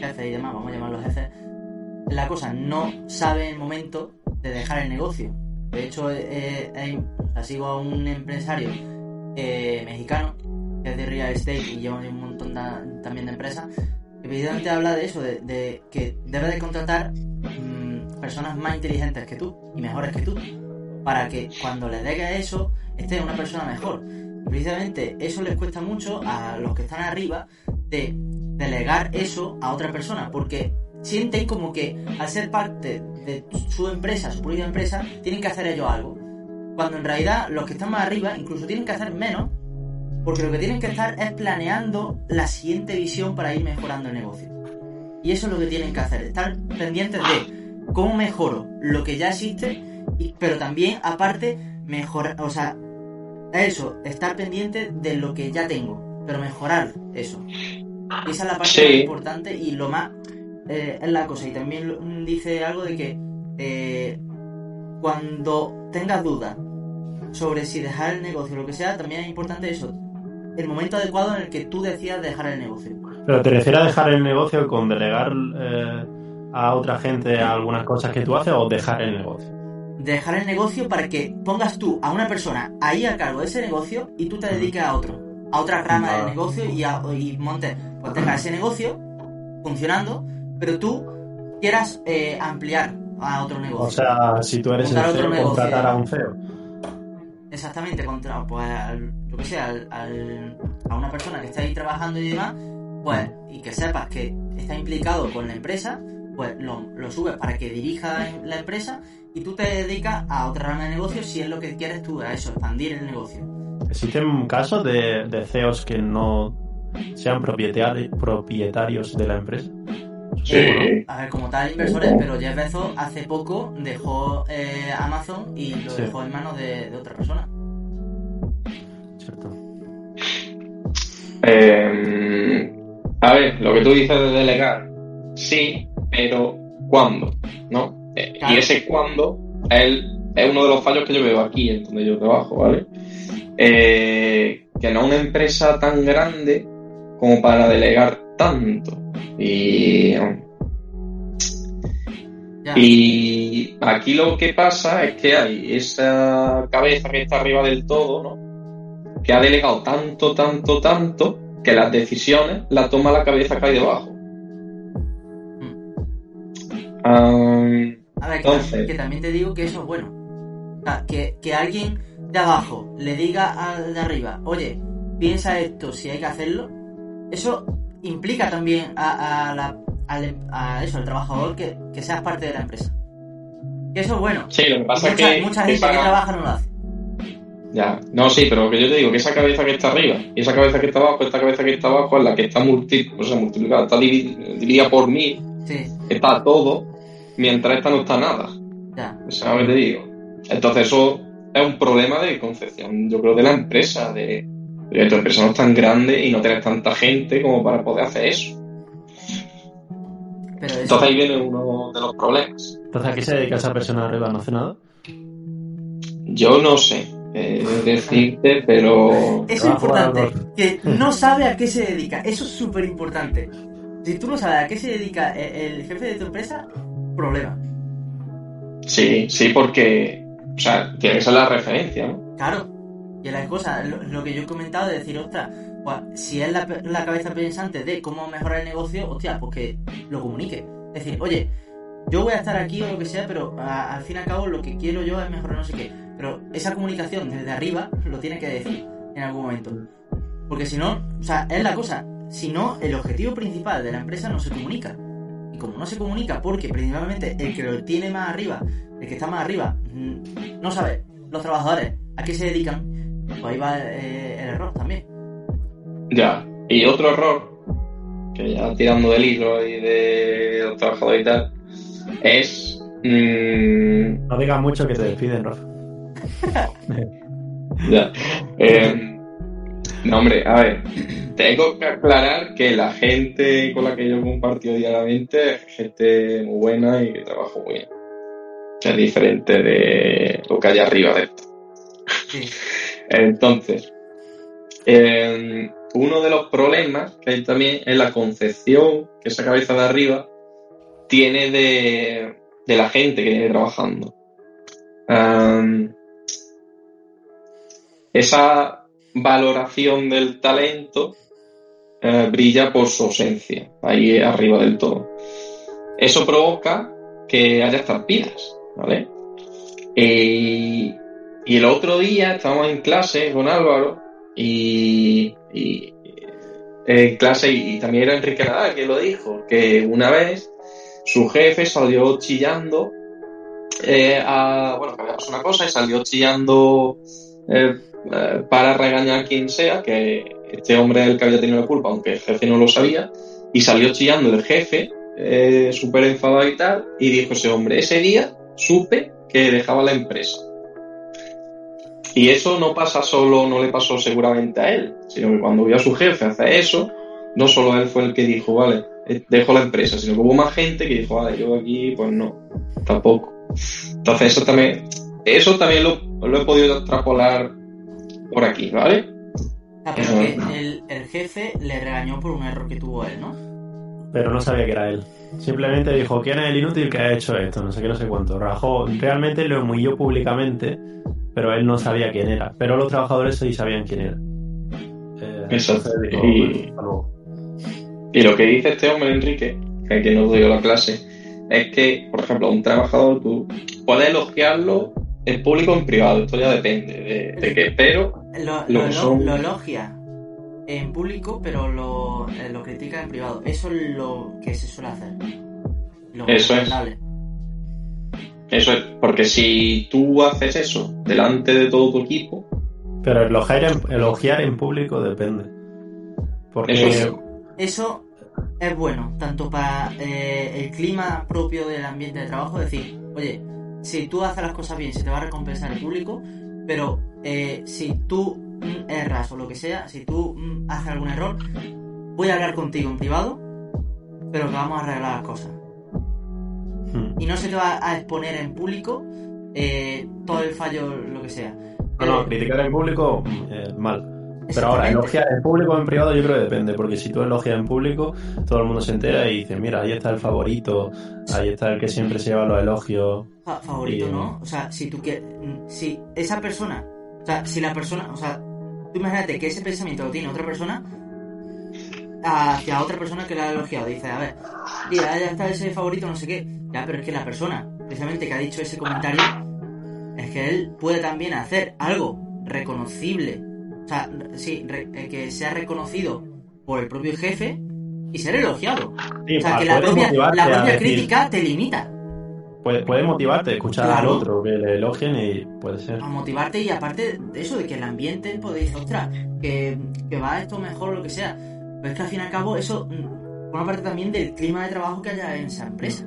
jefes y demás, vamos a llamarlos jefes, la cosa no sabe el momento de dejar el negocio. De hecho, eh, hay- o sea, sigo a un empresario eh, mexicano que es de real estate y lleva un montón de- también de empresas, precisamente habla de eso, de, que debes de contratar mm, personas más inteligentes que tú y mejores que tú, para que cuando les degues eso, esté una persona mejor. Y eso les cuesta mucho a los que están arriba de delegar eso a otra persona, porque sienten como que al ser parte de su empresa, su propia empresa, tienen que hacer ellos algo. Cuando en realidad los que están más arriba incluso tienen que hacer menos, porque lo que tienen que estar es planeando la siguiente visión para ir mejorando el negocio. Y eso es lo que tienen que hacer, estar pendientes de cómo mejoro lo que ya existe, pero también aparte mejorar, o sea, eso, estar pendiente de lo que ya tengo, pero mejorar eso. Esa es la parte Sí. más importante y lo más eh, es la cosa. Y también mm, dice algo de que eh, cuando tengas dudas sobre si dejar el negocio o lo que sea, también es importante eso. El momento adecuado en el que tú decidas dejar el negocio. Pero te refieres a dejar el negocio con delegar eh, a otra gente algunas cosas que tú haces o dejar el negocio. Dejar el negocio para que pongas tú a una persona ahí a cargo de ese negocio y tú te dediques a otro, a otra rama del negocio y, a, y montes, pues tengas ese negocio funcionando, pero tú quieras eh, ampliar a otro negocio. O sea, si tú eres el CEO, contratar a un CEO. Exactamente, contra, pues, lo que sea, al- al- a una persona que está ahí trabajando y demás, pues, y que sepas que está implicado con la empresa, pues lo, lo subes para que dirija la empresa y tú te dedicas a otra rama de negocio si es lo que quieres tú, a eso, expandir el negocio. ¿Existen casos de, de CEOs que no sean propietari- propietarios de la empresa? Sí. Eh, a ver, como tal, inversores, pero Jeff Bezos hace poco dejó eh, Amazon y lo Sí. dejó en manos de, de otra persona. ¿Cierto? Eh, a ver, lo que tú dices de delegar, sí, pero ¿cuándo? ¿No? Eh, Claro. Y ese cuándo es, es uno de los fallos que yo veo aquí, en donde yo trabajo, ¿vale? Eh, que no una empresa tan grande como para delegar tanto. Y, Ya. y aquí lo que pasa es que hay esa cabeza que está arriba del todo, ¿no? Que ha delegado tanto, tanto, tanto, que las decisiones las toma la cabeza que hay debajo. Am, A ver, que, Entonces- también, que también te digo que eso es bueno. Sea, que, que alguien de abajo le diga al de arriba, oye, piensa esto si hay que hacerlo, eso implica también a, a la, al, a eso, al trabajador que, que seas parte de la empresa. Que eso es bueno. sí, lo que pasa mucha, es que mucha gente esa- que trabaja no lo hace. Ya, no, sí, pero lo que yo te digo, que esa cabeza que está arriba y esa cabeza que está abajo, esta cabeza que está abajo es la que está multi, o sea, multiplicada, está divi- dividida por mil, Sí, está todo, mientras esta no está nada. ya. ¿Sabes lo que te digo? Entonces eso es un problema de concepción, yo creo, de la empresa, de, de tu empresa no es tan grande y no tienes tanta gente como para poder hacer eso. Pero eso, Entonces ahí viene uno de los problemas. Entonces, ¿a qué se dedica esa persona arriba? ¿No hace nada? Yo no sé eh, decirte, pero... eso es importante. Que no sabe a qué se dedica. Eso es súper importante. Si tú no sabes a qué se dedica el, el jefe de tu empresa, problema. Sí, sí, porque... O sea, tiene que ser la referencia, ¿no? Claro. Y la cosa, lo, lo que yo he comentado de decir, ostras, pues, si es la, la cabeza pensante de cómo mejorar el negocio, hostia, pues que lo comunique. Es decir, oye, yo voy a estar aquí o lo que sea, pero a- al fin y al cabo lo que quiero yo es mejorar no sé qué. Pero esa comunicación desde arriba lo tiene que decir en algún momento. Porque si no, o sea, es la cosa, si no, el objetivo principal de la empresa no se comunica. Y como no se comunica, porque principalmente el que lo tiene más arriba, el que está más arriba, mm, no sabe, los trabajadores, a qué se dedican, pues ahí va eh, el error también. Ya. Y otro error, que ya tirando del hilo y de los trabajadores y tal, es... mm, No digas mucho que te despiden, Rafa. Ya. Eh, no, hombre, a ver. Tengo que aclarar que la gente con la que yo compartido diariamente es gente muy buena y que trabaja muy bien. Es diferente de lo que hay arriba de esto. Entonces, eh, uno de los problemas que hay también es la concepción que esa cabeza de arriba tiene de, de la gente que viene trabajando. Esa valoración del talento eh, brilla por su ausencia, ahí arriba del todo. Eso provoca que haya estampillas, ¿vale? Y, el otro día estábamos en clase con Álvaro y, y- en clase y, también era Enrique Nadal que lo dijo, que una vez su jefe salió chillando eh, a, bueno, que una cosa y salió chillando eh, eh, para regañar a quien sea, que este hombre es el que había tenido la culpa, aunque el jefe no lo sabía, y salió chillando el jefe, eh, súper enfadado y tal, y dijo ese hombre, ese día supe que dejaba la empresa. Y eso no pasa solo, no le pasó seguramente a él, sino que cuando vio a su jefe hacer eso, no solo él fue el que dijo, vale, eh, dejo la empresa, sino que hubo más gente que dijo, vale, yo aquí, pues no, tampoco. Entonces eso también eso también lo, lo he podido extrapolar por aquí, ¿vale? Ah, pero que el, el jefe le regañó por un error que tuvo él, ¿no? Pero no sabía que era él. Simplemente dijo, ¿quién es el inútil que ha hecho esto? No sé qué, no sé cuánto. Rajó, realmente lo humilló públicamente, pero él no sabía quién era. Pero los trabajadores sí sabían quién era. Eh, Eso. entonces dijo, Y-. Y lo que dice este hombre, Enrique, que aquí nos dio la clase, es que, por ejemplo, un trabajador tú puedes elogiarlo en público o en privado, esto ya depende de, de qué, pero Lo, Lo lo, que son- lo elogia en público, pero lo, eh, lo critica en privado. Eso es lo que se suele hacer. Lo Eso es. eso es, porque si tú haces eso delante de todo tu equipo, Pero elogiar en, elogiar en público depende. Porque Eso sí. Eso es bueno, tanto para eh, el clima propio del ambiente de trabajo, es decir, oye, si tú haces las cosas bien, se te va a recompensar el público, pero eh, si tú mm, erras o lo que sea, si tú mm, haces algún error, voy a hablar contigo en privado, pero que vamos a arreglar las cosas. Hmm. Y no se te va a exponer en público eh, todo el fallo, lo que sea. No, no, Eh, criticar en público, eh, mal. Pero ahora, elogiar en público o en privado yo creo que depende, porque si tú elogias en público, todo el mundo se entera y dice, mira, ahí está el favorito, ahí está el que siempre se lleva los elogios. Fa- favorito, Y- ¿no? O sea, si tú quieres. Si esa persona. O sea, si la persona. O sea, tú imagínate que ese pensamiento lo tiene otra persona. Hacia otra persona que la ha elogiado. Dice, a ver, mira, ya está ese favorito, no sé qué. Ya, pero es que la persona, precisamente que ha dicho ese comentario, es que él puede también hacer algo reconocible. O sea, sí, re- eh, que sea reconocido por el propio jefe y ser elogiado. Sí, O sea, que la propia, la propia decir- crítica te limita. Puede, puede motivarte escuchar Claro. al otro, que le elogien y puede ser. a motivarte y aparte de eso, de que el ambiente, pues dices, ostras, que, que va esto mejor o lo que sea. Pero es que al fin y al cabo eso mm, forma parte también del clima de trabajo que haya en esa empresa.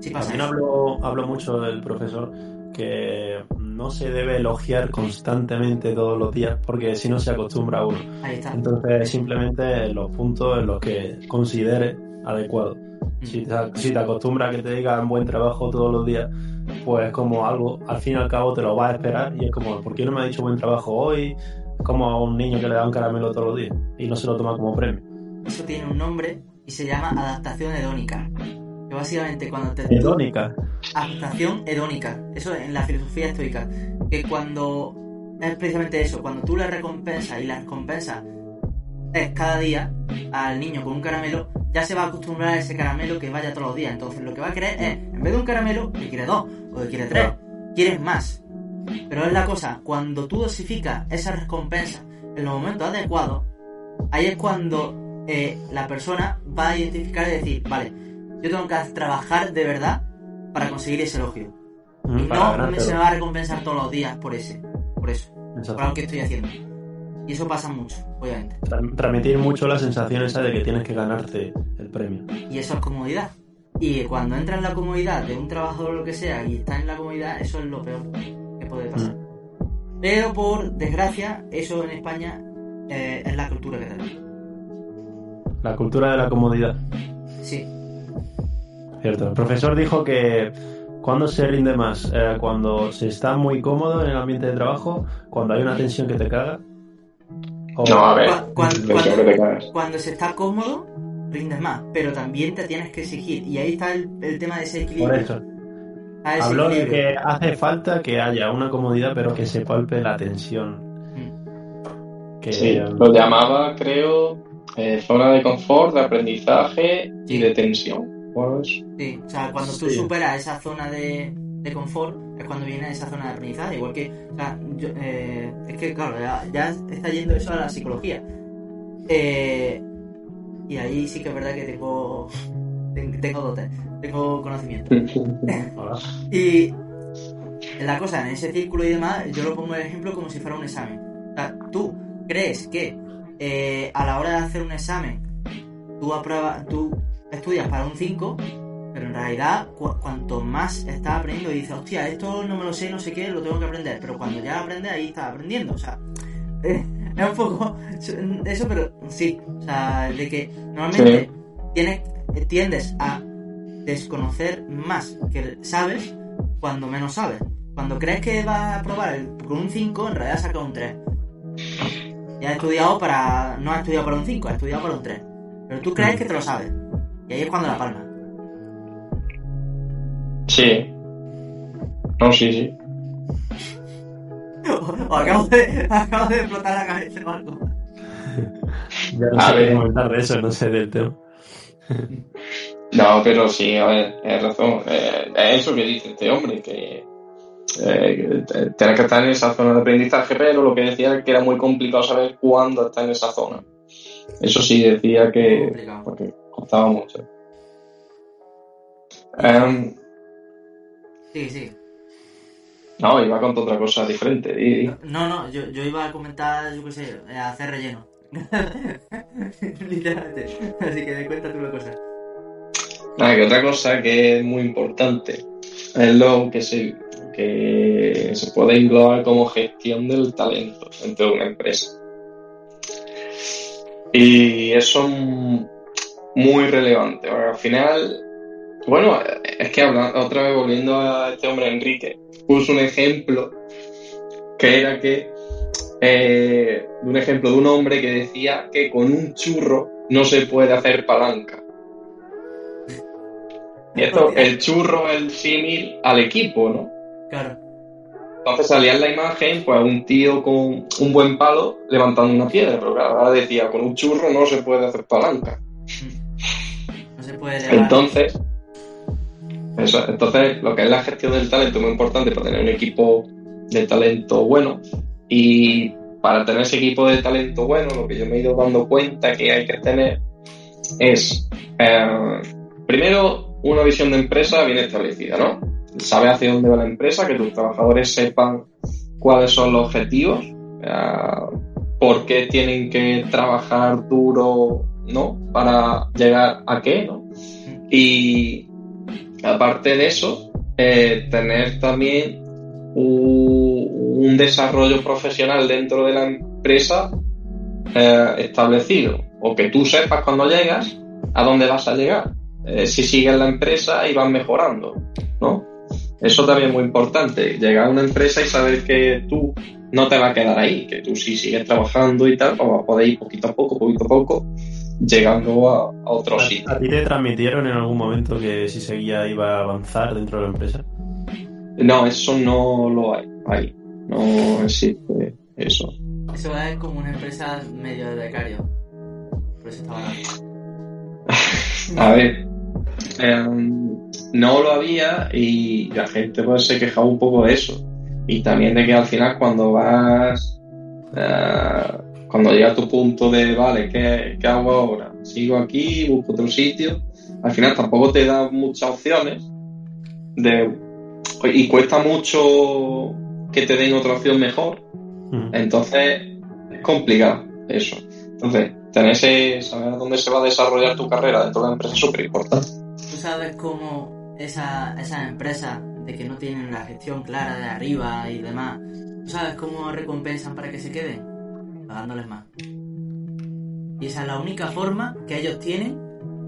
Si pasa También eso. habló, habló mucho el profesor que no se debe elogiar constantemente todos los días, porque si no se acostumbra a uno. Ahí está. Entonces, simplemente en los puntos en los que considere adecuado. Si te, si te acostumbras a que te digan buen trabajo todos los días, pues como algo, al fin y al cabo te lo vas a esperar y es como, ¿por qué no me ha dicho buen trabajo hoy? Como a un niño que le da un caramelo todos los días y no se lo toma como premio. Eso tiene un nombre y se llama adaptación hedónica. Que básicamente cuando te... Hedónica. adaptación hedónica. Eso en la filosofía estoica. Que cuando es precisamente eso, cuando tú le recompensas y la recompensa es cada día al niño con un caramelo, ya se va a acostumbrar a ese caramelo que vaya todos los días. Entonces lo que va a querer es, en vez de un caramelo, que quiere dos o que quiere tres, quieres más. Pero es la cosa, cuando tú dosificas esa recompensa en los momentos adecuados, ahí es cuando eh, la persona va a identificar y decir, vale, yo tengo que trabajar de verdad para conseguir ese elogio. Mm, Y no me se me va a recompensar todos los días por ese, por eso, Exacto. por algo que estoy haciendo. Y eso pasa mucho, obviamente. Tra- Transmitir mucho la sensación esa de que tienes que ganarte el premio. Y eso es comodidad. Y cuando entra en la comodidad de un trabajador o lo que sea y está en la comodidad, eso es lo peor que puede pasar. Pero por desgracia, eso en España eh, es la cultura que tenemos. La cultura de la comodidad. Sí, Cierto. El profesor dijo que cuando se rinde más, Eh, cuando se está muy cómodo en el ambiente de trabajo, cuando hay una tensión que te caga. o- no, a ver, Cu- cuando- te cagas. cuando se está cómodo, rindes más, pero también te tienes que exigir. Y ahí está el, el tema de ese equilibrio. Por eso. Ese Habló de que hace falta que haya una comodidad, pero que se palpe la tensión. Que, Sí, eh, lo llamaba, creo, eh, zona de confort, de aprendizaje Sí. y de tensión. Sí, o sea, cuando tú Sí. superas esa zona de, de confort, es cuando viene esa zona de aprendizaje. Igual que, o sea, yo, eh, es que, claro, ya, ya está yendo eso a la psicología. Eh, y ahí sí que es verdad que tengo, ten- tengo dotes, tengo conocimiento. Y la cosa, en ese círculo y demás, yo lo pongo el ejemplo como si fuera un examen. O sea, tú crees que eh, a la hora de hacer un examen, tú, apruebas, tú estudias para un 5, pero en realidad cu- cuanto más estás aprendiendo y dices, hostia, esto no me lo sé, no sé qué, lo tengo que aprender. Pero cuando ya aprendes, ahí estás aprendiendo. O sea, eh, es un poco eso, pero sí. O sea, de que normalmente tienes, tiendes a desconocer más que sabes cuando menos sabes. cuando crees que vas a probar el- con un 5, en realidad sacas un 3. Y has estudiado para. No has estudiado para un 5, has estudiado para un 3. Pero tú crees que te lo sabes. Y ahí es cuando la palma. Sí. No, sí, sí. o acabo de, acabo de explotar la cabeza o algo. Ya no A sé ver. comentar de eso, no sé del tema. No, pero sí, a ver, tienes razón. Eh, es eso que dice este hombre, que eh, tienes que estar en esa zona de aprendizaje, pero lo que decía es que era muy complicado saber cuándo está en esa zona. Eso sí, decía que porque costaba mucho. Em, Sí, sí. no, iba con otra cosa diferente. Y, No, no, yo, yo iba a comentar, yo qué sé, eh, hacer relleno. Literalmente. Así que de cuenta tú la cosa. Nada, que otra cosa que es muy importante es lo que se, que se puede englobar como gestión del talento dentro de una empresa. Y eso es muy relevante. porque al final, bueno, es que habla- otra vez volviendo a este hombre Enrique, puso un ejemplo que era que eh, un ejemplo de un hombre que decía que con un churro no se puede hacer palanca. Y esto, el churro es el símil al equipo, ¿no? Claro. Entonces salía en la imagen, pues un tío con un buen palo levantando una piedra, pero claro, ahora decía, con un churro no se puede hacer palanca. No se puede elevar. Entonces, eso, entonces lo que es la gestión del talento es muy importante para tener un equipo de talento bueno. Y para tener ese equipo de talento bueno, lo que yo me he ido dando cuenta que hay que tener es, eh, primero, una visión de empresa bien establecida, ¿no? Saber hacia dónde va la empresa, que tus trabajadores sepan cuáles son los objetivos, eh, por qué tienen que trabajar duro, ¿no? Para llegar a qué, ¿no? Y aparte de eso, eh, tener también un, desarrollo profesional dentro de la empresa eh, establecido. O que tú sepas cuando llegas a dónde vas a llegar. Si sigues la empresa y vas mejorando, ¿no? Eso también es muy importante. Llegar a una empresa y saber que tú no te vas a quedar ahí, que tú si sigues trabajando y tal, pues vas a poder ir poquito a poco, poquito a poco, llegando a, a otro sitio. ¿A ti te transmitieron en algún momento que si seguía iba a avanzar dentro de la empresa? No, eso no lo hay. ahí. No existe eso. Eso es como una empresa medio de becario. Por eso estaba A ver, em, no lo había y la gente pues se quejaba un poco de eso. Y también de que al final cuando vas, eh, cuando llega a tu punto de, vale, ¿qué, qué hago ahora? ¿Sigo aquí? ¿Busco otro sitio? Al final tampoco te da muchas opciones de, y cuesta mucho que te den otra opción mejor. Mm. Entonces, es complicado eso. Entonces, tener ese, saber dónde se va a desarrollar tu carrera dentro de la empresa es súper importante. ¿Tú sabes cómo esa, esas empresas de que no tienen la gestión clara de arriba y demás, ¿tú sabes cómo recompensan para que se queden? Pagándoles más. Y esa es la única forma que ellos tienen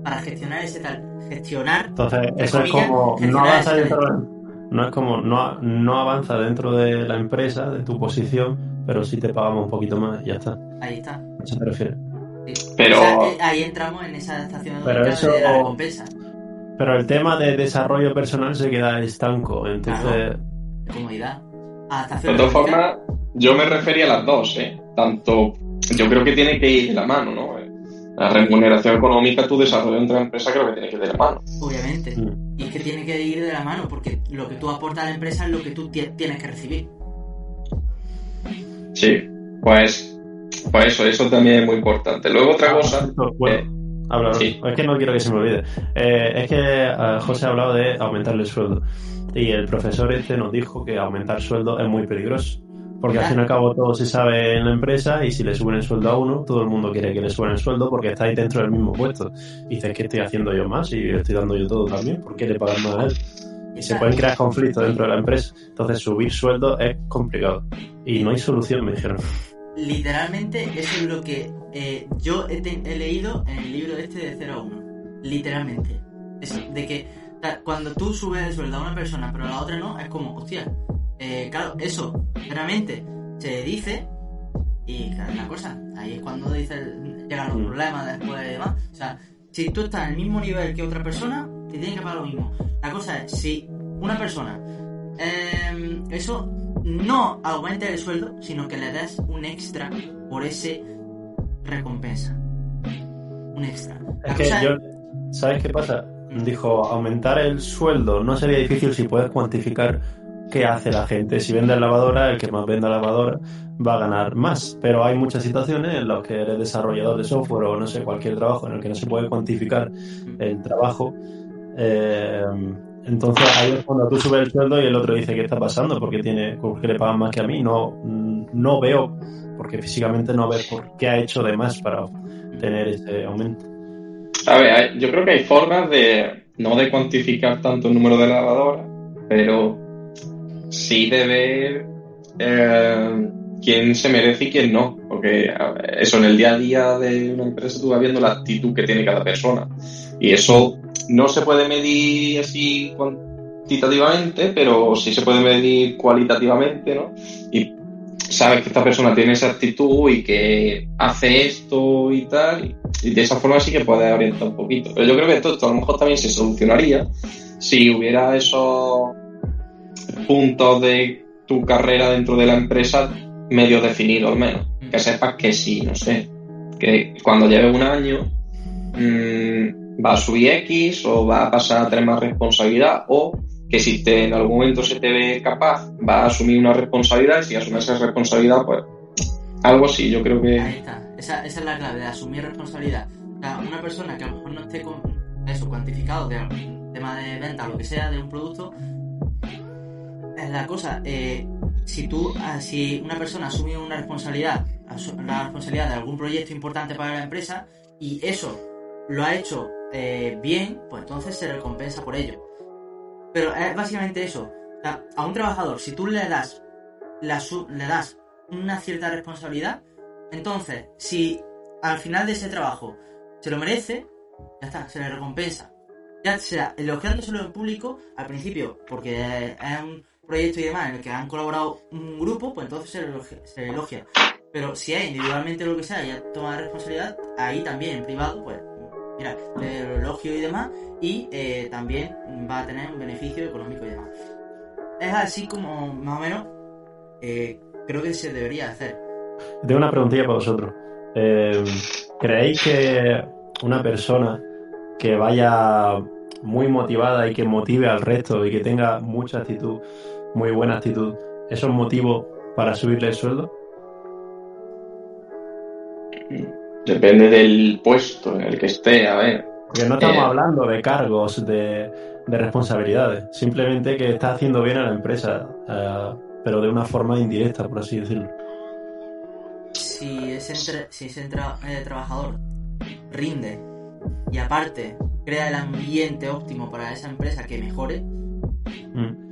para gestionar ese tal. Gestionar. Entonces, eso es como no avanza dentro de- no es como no, no avanza dentro de la empresa, de tu posición, pero sí te pagamos un poquito más y ya está. Ahí está. ¿A eso te refieres? Pero- O sea, eh, ahí entramos en esa estación Pero de la recompensa. Pero el tema de desarrollo personal se queda estanco, entonces De comodidad. De todas formas, yo me refería a las dos, ¿eh? Tanto, yo creo que tiene que ir de la mano, ¿no? La remuneración económica, tu desarrollo entre la empresa, creo que tiene que ir de la mano. Obviamente. Mm. Y es que tiene que ir de la mano, porque lo que tú aportas a la empresa es lo que tú ti- tienes que recibir. Sí, pues, pues eso, eso también es muy importante. Luego otra cosa, Bueno, eh, habla, sí. es que no quiero que se me olvide. Eh, es que eh, José ha hablado de aumentarle el sueldo. Y el profesor este nos dijo que aumentar sueldo es muy peligroso. Porque al fin y al cabo todo se sabe en la empresa y si le suben el sueldo a uno, todo el mundo quiere que le suban el sueldo porque está ahí dentro del mismo puesto. Y dices, ¿qué estoy haciendo yo más? Y estoy dando yo todo también. ¿Por qué le pagan más a él? Y se pueden crear conflictos dentro de la empresa. Entonces subir sueldo es complicado. Y no hay solución, me dijeron. Literalmente, eso es lo que eh, yo he, te- he leído en el libro este de 0 a 1. Literalmente. Eso, de que cuando tú subes el sueldo a una persona pero a la otra no, es como, hostia, eh, claro, eso realmente se dice y claro, una cosa, ahí es cuando dice llegan los Mm. problemas después y demás. O sea, si tú estás en el mismo nivel que otra persona, te tienen que pagar lo mismo. La cosa es, si una persona, eh, eso no aumenta el sueldo, sino que le das un extra por ese recompensa. Un extra. Es que cosa yo, ¿sabes qué pasa? Dijo, aumentar el sueldo no sería difícil si puedes cuantificar qué hace la gente. Si vende lavadora, el que más venda lavadora va a ganar más. Pero hay muchas situaciones en las que eres desarrollador de software o no sé, cualquier trabajo en el que no se puede cuantificar el trabajo. Eh, entonces ahí cuando tú subes el sueldo y el otro dice qué está pasando porque tiene porque le pagan más que a mí. No, no veo, porque físicamente no veo por qué ha hecho de más para tener ese aumento. A ver, yo creo que hay formas de, no de cuantificar tanto el número de lavadoras, pero sí de ver eh, quién se merece y quién no. Porque eso en el día a día de una empresa tú vas viendo la actitud que tiene cada persona. Y eso no se puede medir así cuantitativamente, pero sí se puede medir cualitativamente, ¿no? Y sabes que esta persona tiene esa actitud y que hace esto y tal, y de esa forma sí que puedes orientar un poquito. Pero yo creo que esto, esto a lo mejor también se solucionaría si hubiera esos puntos de tu carrera dentro de la empresa medio definidos al menos. Que sepas que sí, no sé, que cuando lleves un año mm, va a subir X o va a pasar a tener más responsabilidad o que si en algún momento se te ve capaz, va a asumir una responsabilidad y si asume esa responsabilidad, pues algo así, yo creo Ahí que... está. Esa, es la clave, de asumir responsabilidad. O sea, una persona que a lo mejor no esté con eso cuantificado de tema de venta lo que sea de un producto, es la cosa. eh, si tú, ah, si una persona asume una responsabilidad, la responsabilidad de algún proyecto importante para la empresa y eso lo ha hecho eh, bien, pues entonces se recompensa por ello. Pero es básicamente eso. A un trabajador, si tú le das, la le das una cierta responsabilidad, entonces, si al final de ese trabajo se lo merece, ya está, se le recompensa. Ya sea elogiándoselo en público al principio, porque es un proyecto y demás en el que han colaborado un grupo, pues entonces se le elogia. Pero si es individualmente lo que sea ya toma responsabilidad, ahí también en privado, pues lo elogio y demás, y eh, también va a tener un beneficio económico y demás. Es así como más o menos eh, creo que se debería hacer. Tengo una preguntilla para vosotros. Eh, ¿Creéis que una persona que vaya muy motivada y que motive al resto y que tenga mucha actitud, muy buena actitud, eso es motivo para subirle el sueldo? Depende del puesto en el que esté, a ver. Porque no estamos Eh. hablando de cargos, de, de responsabilidades, simplemente que está haciendo bien a la empresa, eh, pero de una forma indirecta, por así decirlo. si ese, entre- si ese tra- eh, trabajador rinde y aparte crea el ambiente óptimo para esa empresa que mejore, Mm.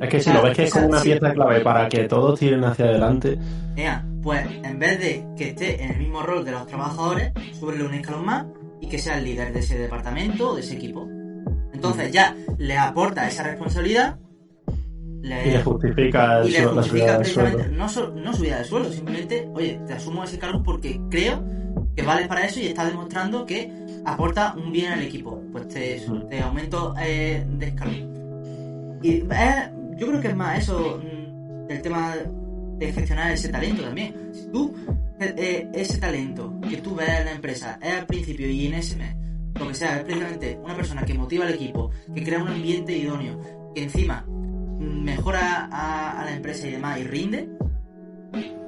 Es que si lo ves que es como una pieza clave para que todos tiren hacia adelante, ea, pues en vez de que esté en el mismo rol de los trabajadores, súbele un escalón más y que sea el líder de ese departamento o de ese equipo. Entonces ya le aporta esa responsabilidad le- y le justifica el y le justifica precisamente no, subida de sueldo, simplemente, oye, te asumo ese cargo porque creo que vales para eso y estás demostrando que aporta un bien al equipo. Pues te, Mm. te aumento eh, de escalón. Y eh, yo creo que es más eso del tema de gestionar ese talento también. Si tú, eh, ese talento que tú ves en la empresa es al principio y en ese mes, lo que sea, es precisamente una persona que motiva al equipo, que crea un ambiente idóneo, que encima mejora a, a la empresa y demás y rinde,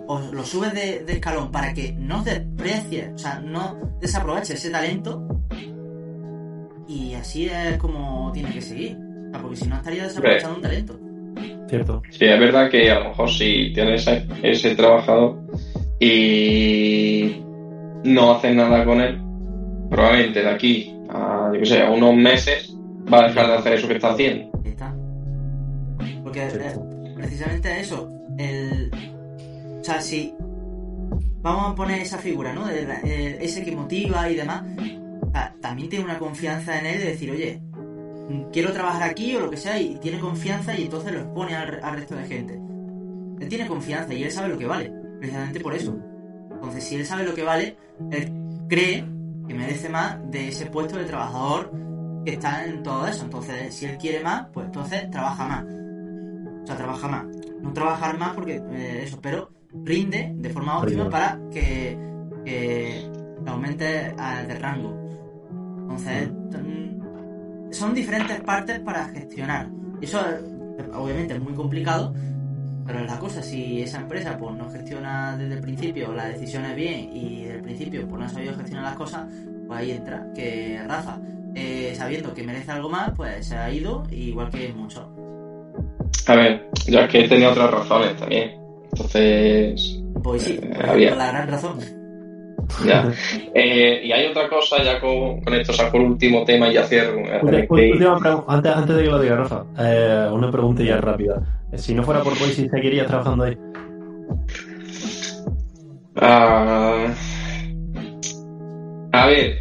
o lo subes de, de escalón para que no desprecies, o sea, no desaproveches ese talento y así es como tiene que seguir. O sea, porque si no estaría desaprovechando un talento. Cierto. Sí, es verdad que a lo mejor si tienes ese, ese trabajador y no haces nada con él, probablemente de aquí a, yo qué sé, a unos meses va a dejar de hacer eso que está haciendo. Está. Porque eh, precisamente eso, el... O sea, si vamos a poner esa figura, ¿no? Eh, ese que motiva y demás, o sea, también tiene una confianza en él de decir, oye, quiero trabajar aquí o lo que sea y tiene confianza y entonces lo expone al, al resto de gente. Él tiene confianza y él sabe lo que vale, precisamente por eso. Entonces, si él sabe lo que vale, él cree que merece más de ese puesto de trabajador que está en todo eso. Entonces, si él quiere más, pues entonces trabaja más. O sea, trabaja más. No trabajar más porque eh, eso, pero rinde de forma óptima para que, que aumente a- de rango. Entonces, mm, son diferentes partes para gestionar. Y eso, obviamente, es muy complicado, pero es la cosa. Si esa empresa pues no gestiona desde el principio las decisiones bien y desde el principio pues no ha sabido gestionar las cosas, pues ahí entra que Rafa, eh, sabiendo que merece algo más, pues se ha ido, igual que muchos. A ver, yo es que tenía otras razones también. Entonces, Pues sí, Eh, había. la gran razón. Ya. Eh, y hay otra cosa, ya con, con esto saco el último tema y Última- última pregunta, antes, antes de que lo diga Rafa, eh, una pregunta ya rápida. Eh, Si no fuera por Boise, ¿seguirías trabajando ahí? Ah, a ver,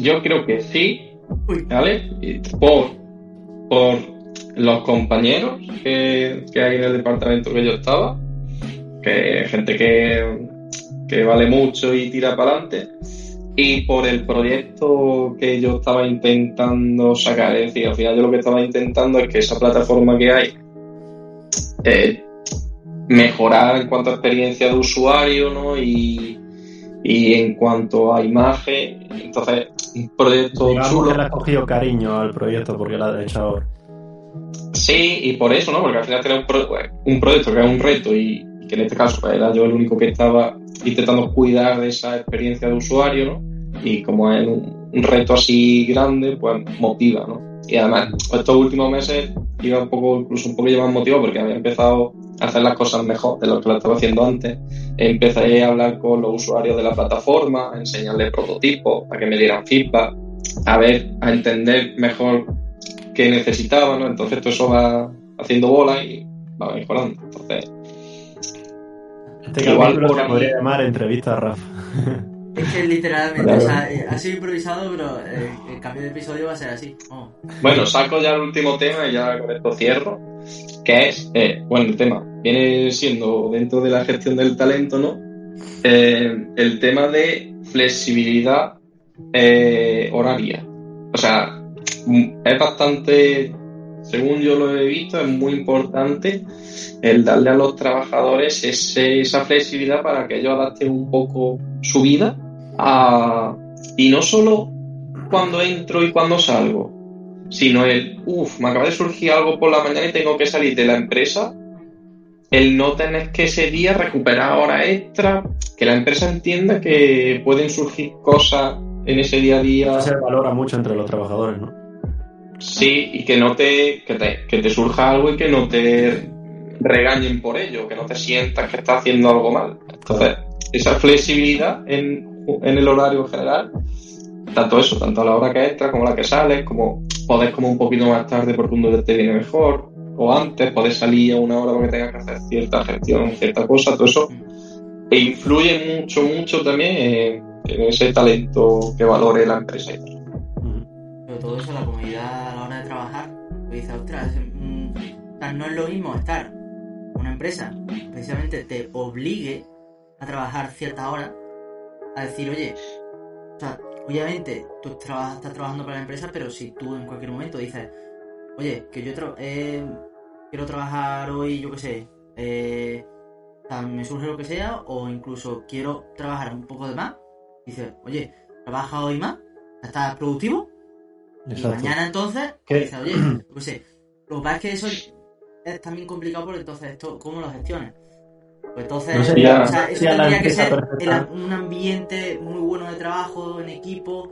yo creo que sí. ¿vale? Por, por los compañeros que, que hay en el departamento que yo estaba, que gente que, que vale mucho y tira para adelante, y por el proyecto que yo estaba intentando sacar. Es decir, al final yo lo que estaba intentando es que esa plataforma que hay eh, mejorar en cuanto a experiencia de usuario, ¿no? Y, y en cuanto a imagen, entonces un proyecto Digamos chulo. que le has cogido cariño al proyecto porque lo has hecho ahora. Sí, y por eso, ¿no? Porque al final tener un, pro- un proyecto que es un reto y que en este caso era yo el único que estaba intentando cuidar de esa experiencia de usuario, ¿no? Y como es un, un reto así grande, pues motiva, ¿no? Y además, estos últimos meses iba un poco, incluso un poquillo más motivado porque había empezado a hacer las cosas mejor de lo que lo estaba haciendo antes. Empecé a hablar con los usuarios de la plataforma, a enseñarles prototipos, a que me dieran feedback, a ver, a entender mejor qué necesitaban, ¿no? Entonces todo eso va haciendo bola y va mejorando. Entonces, Este Igual capítulo por se podría llamar entrevista a Rafa. Es que literalmente, Claro. o sea, eh, ha sido improvisado, pero eh, el cambio de episodio va a ser así. Oh. bueno, saco ya el último tema y ya con esto cierro, que es, eh, bueno, el tema viene siendo dentro de la gestión del talento, ¿no? Eh, el tema de flexibilidad eh, horaria. O sea, mm, es bastante, según yo lo he visto, es muy importante el darle a los trabajadores esa flexibilidad para que ellos adapten un poco su vida y no solo cuando entro y cuando salgo, sino el, uff, me acaba de surgir algo por la mañana y tengo que salir de la empresa, el no tener que ese día recuperar horas extra, que la empresa entienda que pueden surgir cosas en ese día a día. Se valora mucho entre los trabajadores, ¿no? Sí, y que no te que, te, que te surja algo y que no te regañen por ello, que no te sientas que estás haciendo algo mal. Entonces, esa flexibilidad en, en el horario en general, tanto eso, tanto a la hora que entras como a la que sales, como poder como un poquito más tarde porque un te viene mejor, o antes, poder salir a una hora porque tengas que hacer cierta gestión, cierta cosa, todo eso e influye mucho, mucho también en, ese talento que valore la empresa. Todo eso, la comodidad a la hora de trabajar, pues dice, ostras, no es lo mismo estar una empresa, precisamente te obligue a trabajar cierta hora, a decir, oye, o sea, obviamente tú estás trabajando para la empresa, pero si tú en cualquier momento dices, oye, que yo eh, quiero trabajar hoy, yo qué sé, eh, me surge lo que sea, o incluso quiero trabajar un poco de más, dices, oye, trabaja hoy más, estás productivo, y mañana entonces, dices, oye, sé, lo que pasa es que eso es también complicado porque entonces esto, ¿cómo lo gestiones? Pues entonces, No sería- o sea, no eso tendría que ser el- un ambiente muy bueno de trabajo, en equipo,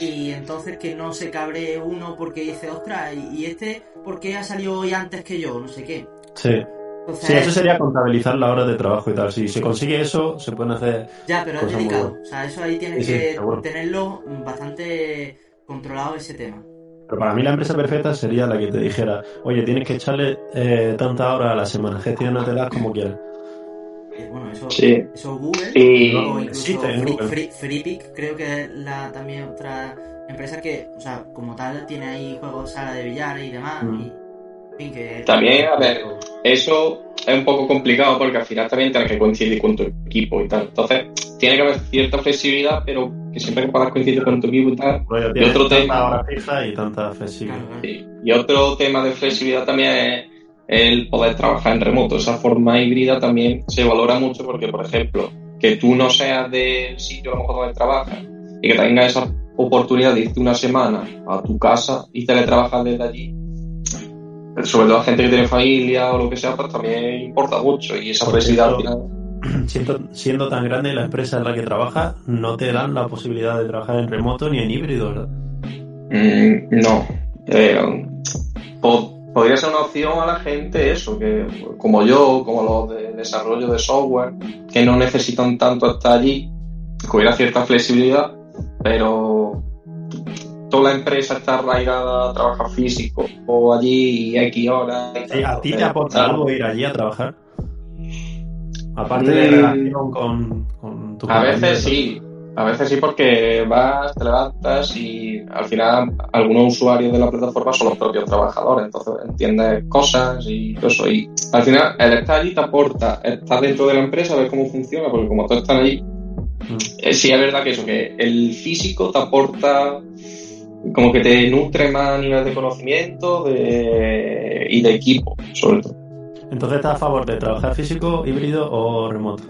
y entonces que no se cabre uno porque dice, ostras, y, este, ¿por qué ha salido hoy antes que yo? No sé qué. Sí. Entonces, Sí, eso sería contabilizar la hora de trabajo y tal. Si se consigue eso, se pueden hacer. Ya, pero es delicado. O sea, eso ahí tienes Sí, sí, que seguro. tenerlo bastante controlado ese tema. Pero para mí la empresa perfecta sería la que te dijera, oye, tienes que echarle eh, tantas horas a la semana, gestiónatelas como quieras. Eh, Bueno, eso, Sí. eso Google. Y o incluso Free- Google. Free- FreePic, creo que es la, también otra empresa que, o sea, como tal, tiene ahí juegos, sala de billar y demás. Mm. Y, en fin, que... También, a ver, eso es un poco complicado porque al final también tienes que coincidir con tu equipo y tal. Entonces, tiene que haber cierta flexibilidad, pero que siempre que puedas coincidir con tu equipo y tal. Y otro tema. hora fija y tanta claro. Sí. Y otro tema de flexibilidad también es el poder trabajar en remoto. Esa forma híbrida también se valora mucho porque, por ejemplo, que tú no seas del sitio a lo mejor donde trabajas y que tengas esa oportunidad de irte una semana a tu casa y teletrabajar desde allí. Sobre todo la gente que tiene familia o lo que sea, pues también importa mucho y esa flexibilidad al final. Siendo, siendo tan grande la empresa en la que trabajas, no te dan la posibilidad de trabajar en remoto ni en híbrido, ¿verdad? Mm, no. Eh, po- podría ser una opción a la gente eso, que como yo, como los de desarrollo de software, que no necesitan tanto estar allí, que hubiera cierta flexibilidad, pero toda la empresa está arraigada a trabajar físico o allí y X horas. y ¿A ti te aporta algo ir allí a trabajar? Aparte de relación con, con tu A veces sí, a veces sí porque vas, te levantas y al final algunos usuarios de la plataforma son los propios trabajadores, entonces entiendes cosas y todo eso. Y al final el estar allí te aporta, estar dentro de la empresa, ver cómo funciona, porque como todos están allí, Mm. eh, sí es verdad que eso, que el físico te aporta como que te nutre más a nivel de conocimiento de, y de equipo, sobre todo. Entonces, ¿estás a favor de trabajar físico, híbrido o remoto?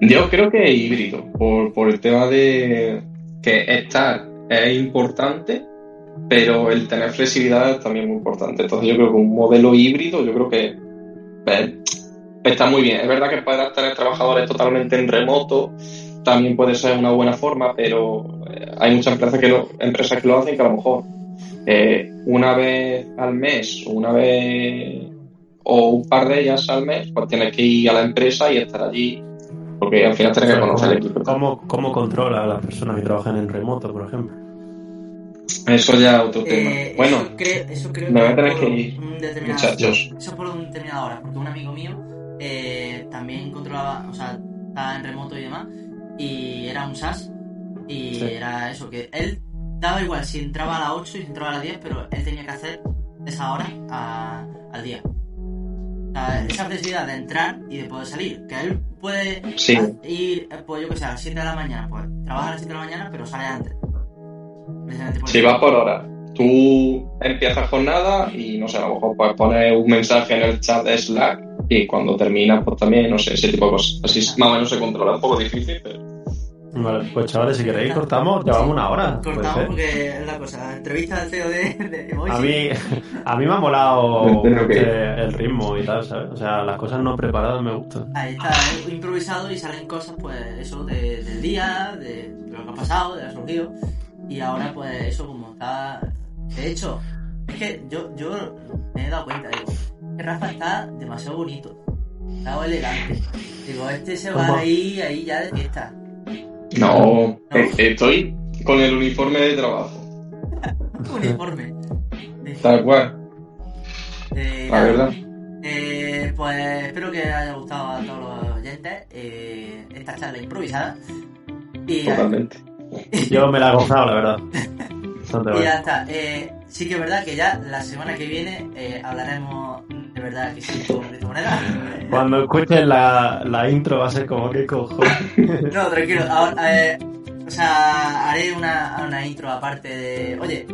Yo creo que híbrido, por, por el tema de que estar es importante, pero el tener flexibilidad es también muy importante. Entonces yo creo que un modelo híbrido, yo creo que eh, está muy bien. Es verdad que para tener trabajadores totalmente en remoto también puede ser una buena forma, pero eh, hay muchas empresas que lo, empresas que lo hacen que a lo mejor eh, una vez al mes una vez o un par de ellas al mes, pues tienes que ir a la empresa y estar allí, porque al final tienes que conocer el equipo. ¿Cómo, ¿Cómo controla a las personas que trabajan en remoto, por ejemplo? Eso ya es otro tema. Eh, bueno, eso creo, eso creo me voy a tener que ir, un determinado- muchachos. Eso es por un determinado hora, porque un amigo mío eh, también controlaba, o sea, estaba en remoto y demás, y era un SAS, y Sí. era eso, que él daba igual si entraba a las 8 y si entraba a las 10, pero él tenía que hacer esa hora a- al día. Sea, esa flexibilidad de entrar y de poder salir, que él puede Sí. ir, pues yo que sé, a las 7 de la mañana, pues trabaja a las 7 de la mañana, pero sale antes. Si va por hora, tú empiezas jornada y no sé, a lo mejor puedes poner un mensaje en el chat de Slack y cuando terminas, pues también, no sé, ese tipo de cosas. Así más o menos se controla, un poco difícil, pero. Vale, pues chavales, si queréis cortamos, llevamos una hora. Cortamos porque es la cosa. La entrevista al CEO de, de Emoji. A mí, a mí me ha molado el ritmo y tal, ¿sabes? O sea, las cosas no preparadas me gustan. Ahí está, es improvisado y salen cosas, pues, eso de- del día, de, de lo que ha pasado, de lo que ha surgido. Y ahora, pues, eso como está. De hecho, es que yo, yo me he dado cuenta, digo, que Rafa está demasiado bonito, está elegante. Digo, este se va ¿Cómo? ahí, ahí ya de fiesta. No, eh, estoy con el uniforme de trabajo. Uniforme. De- Tal cual, de la nada. verdad. Eh, pues espero que haya gustado a todos los oyentes eh, esta charla improvisada. Y, Totalmente. Yo me la he gozado, la verdad. Y ya está. Eh, sí que es verdad que ya la semana que viene eh, hablaremos de verdad que sí con criptomonedas. Cuando escuchen la, la intro va a ser como que cojones. No, tranquilo. Ahora, eh, o sea, haré una, una intro aparte de. Oye,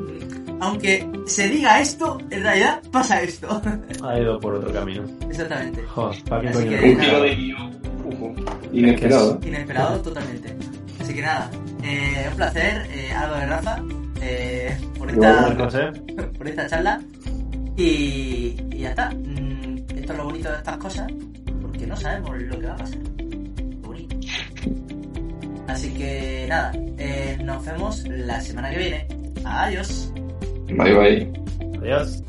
aunque se diga esto, en realidad pasa esto. Ha ido por otro camino. Exactamente. Joder, ¿para Así que- Un giro de guion. Ujú, Inesperado. Inesperado totalmente. Así que nada, eh, un placer, eh, Álvaro de Rafa, eh, por, esta, No sé. por esta charla. Y, y ya está. Mm, Esto es lo bonito de estas cosas, porque no sabemos lo que va a pasar. Bonito. Así que nada, eh, nos vemos la semana que viene. Adiós. Bye bye. Adiós.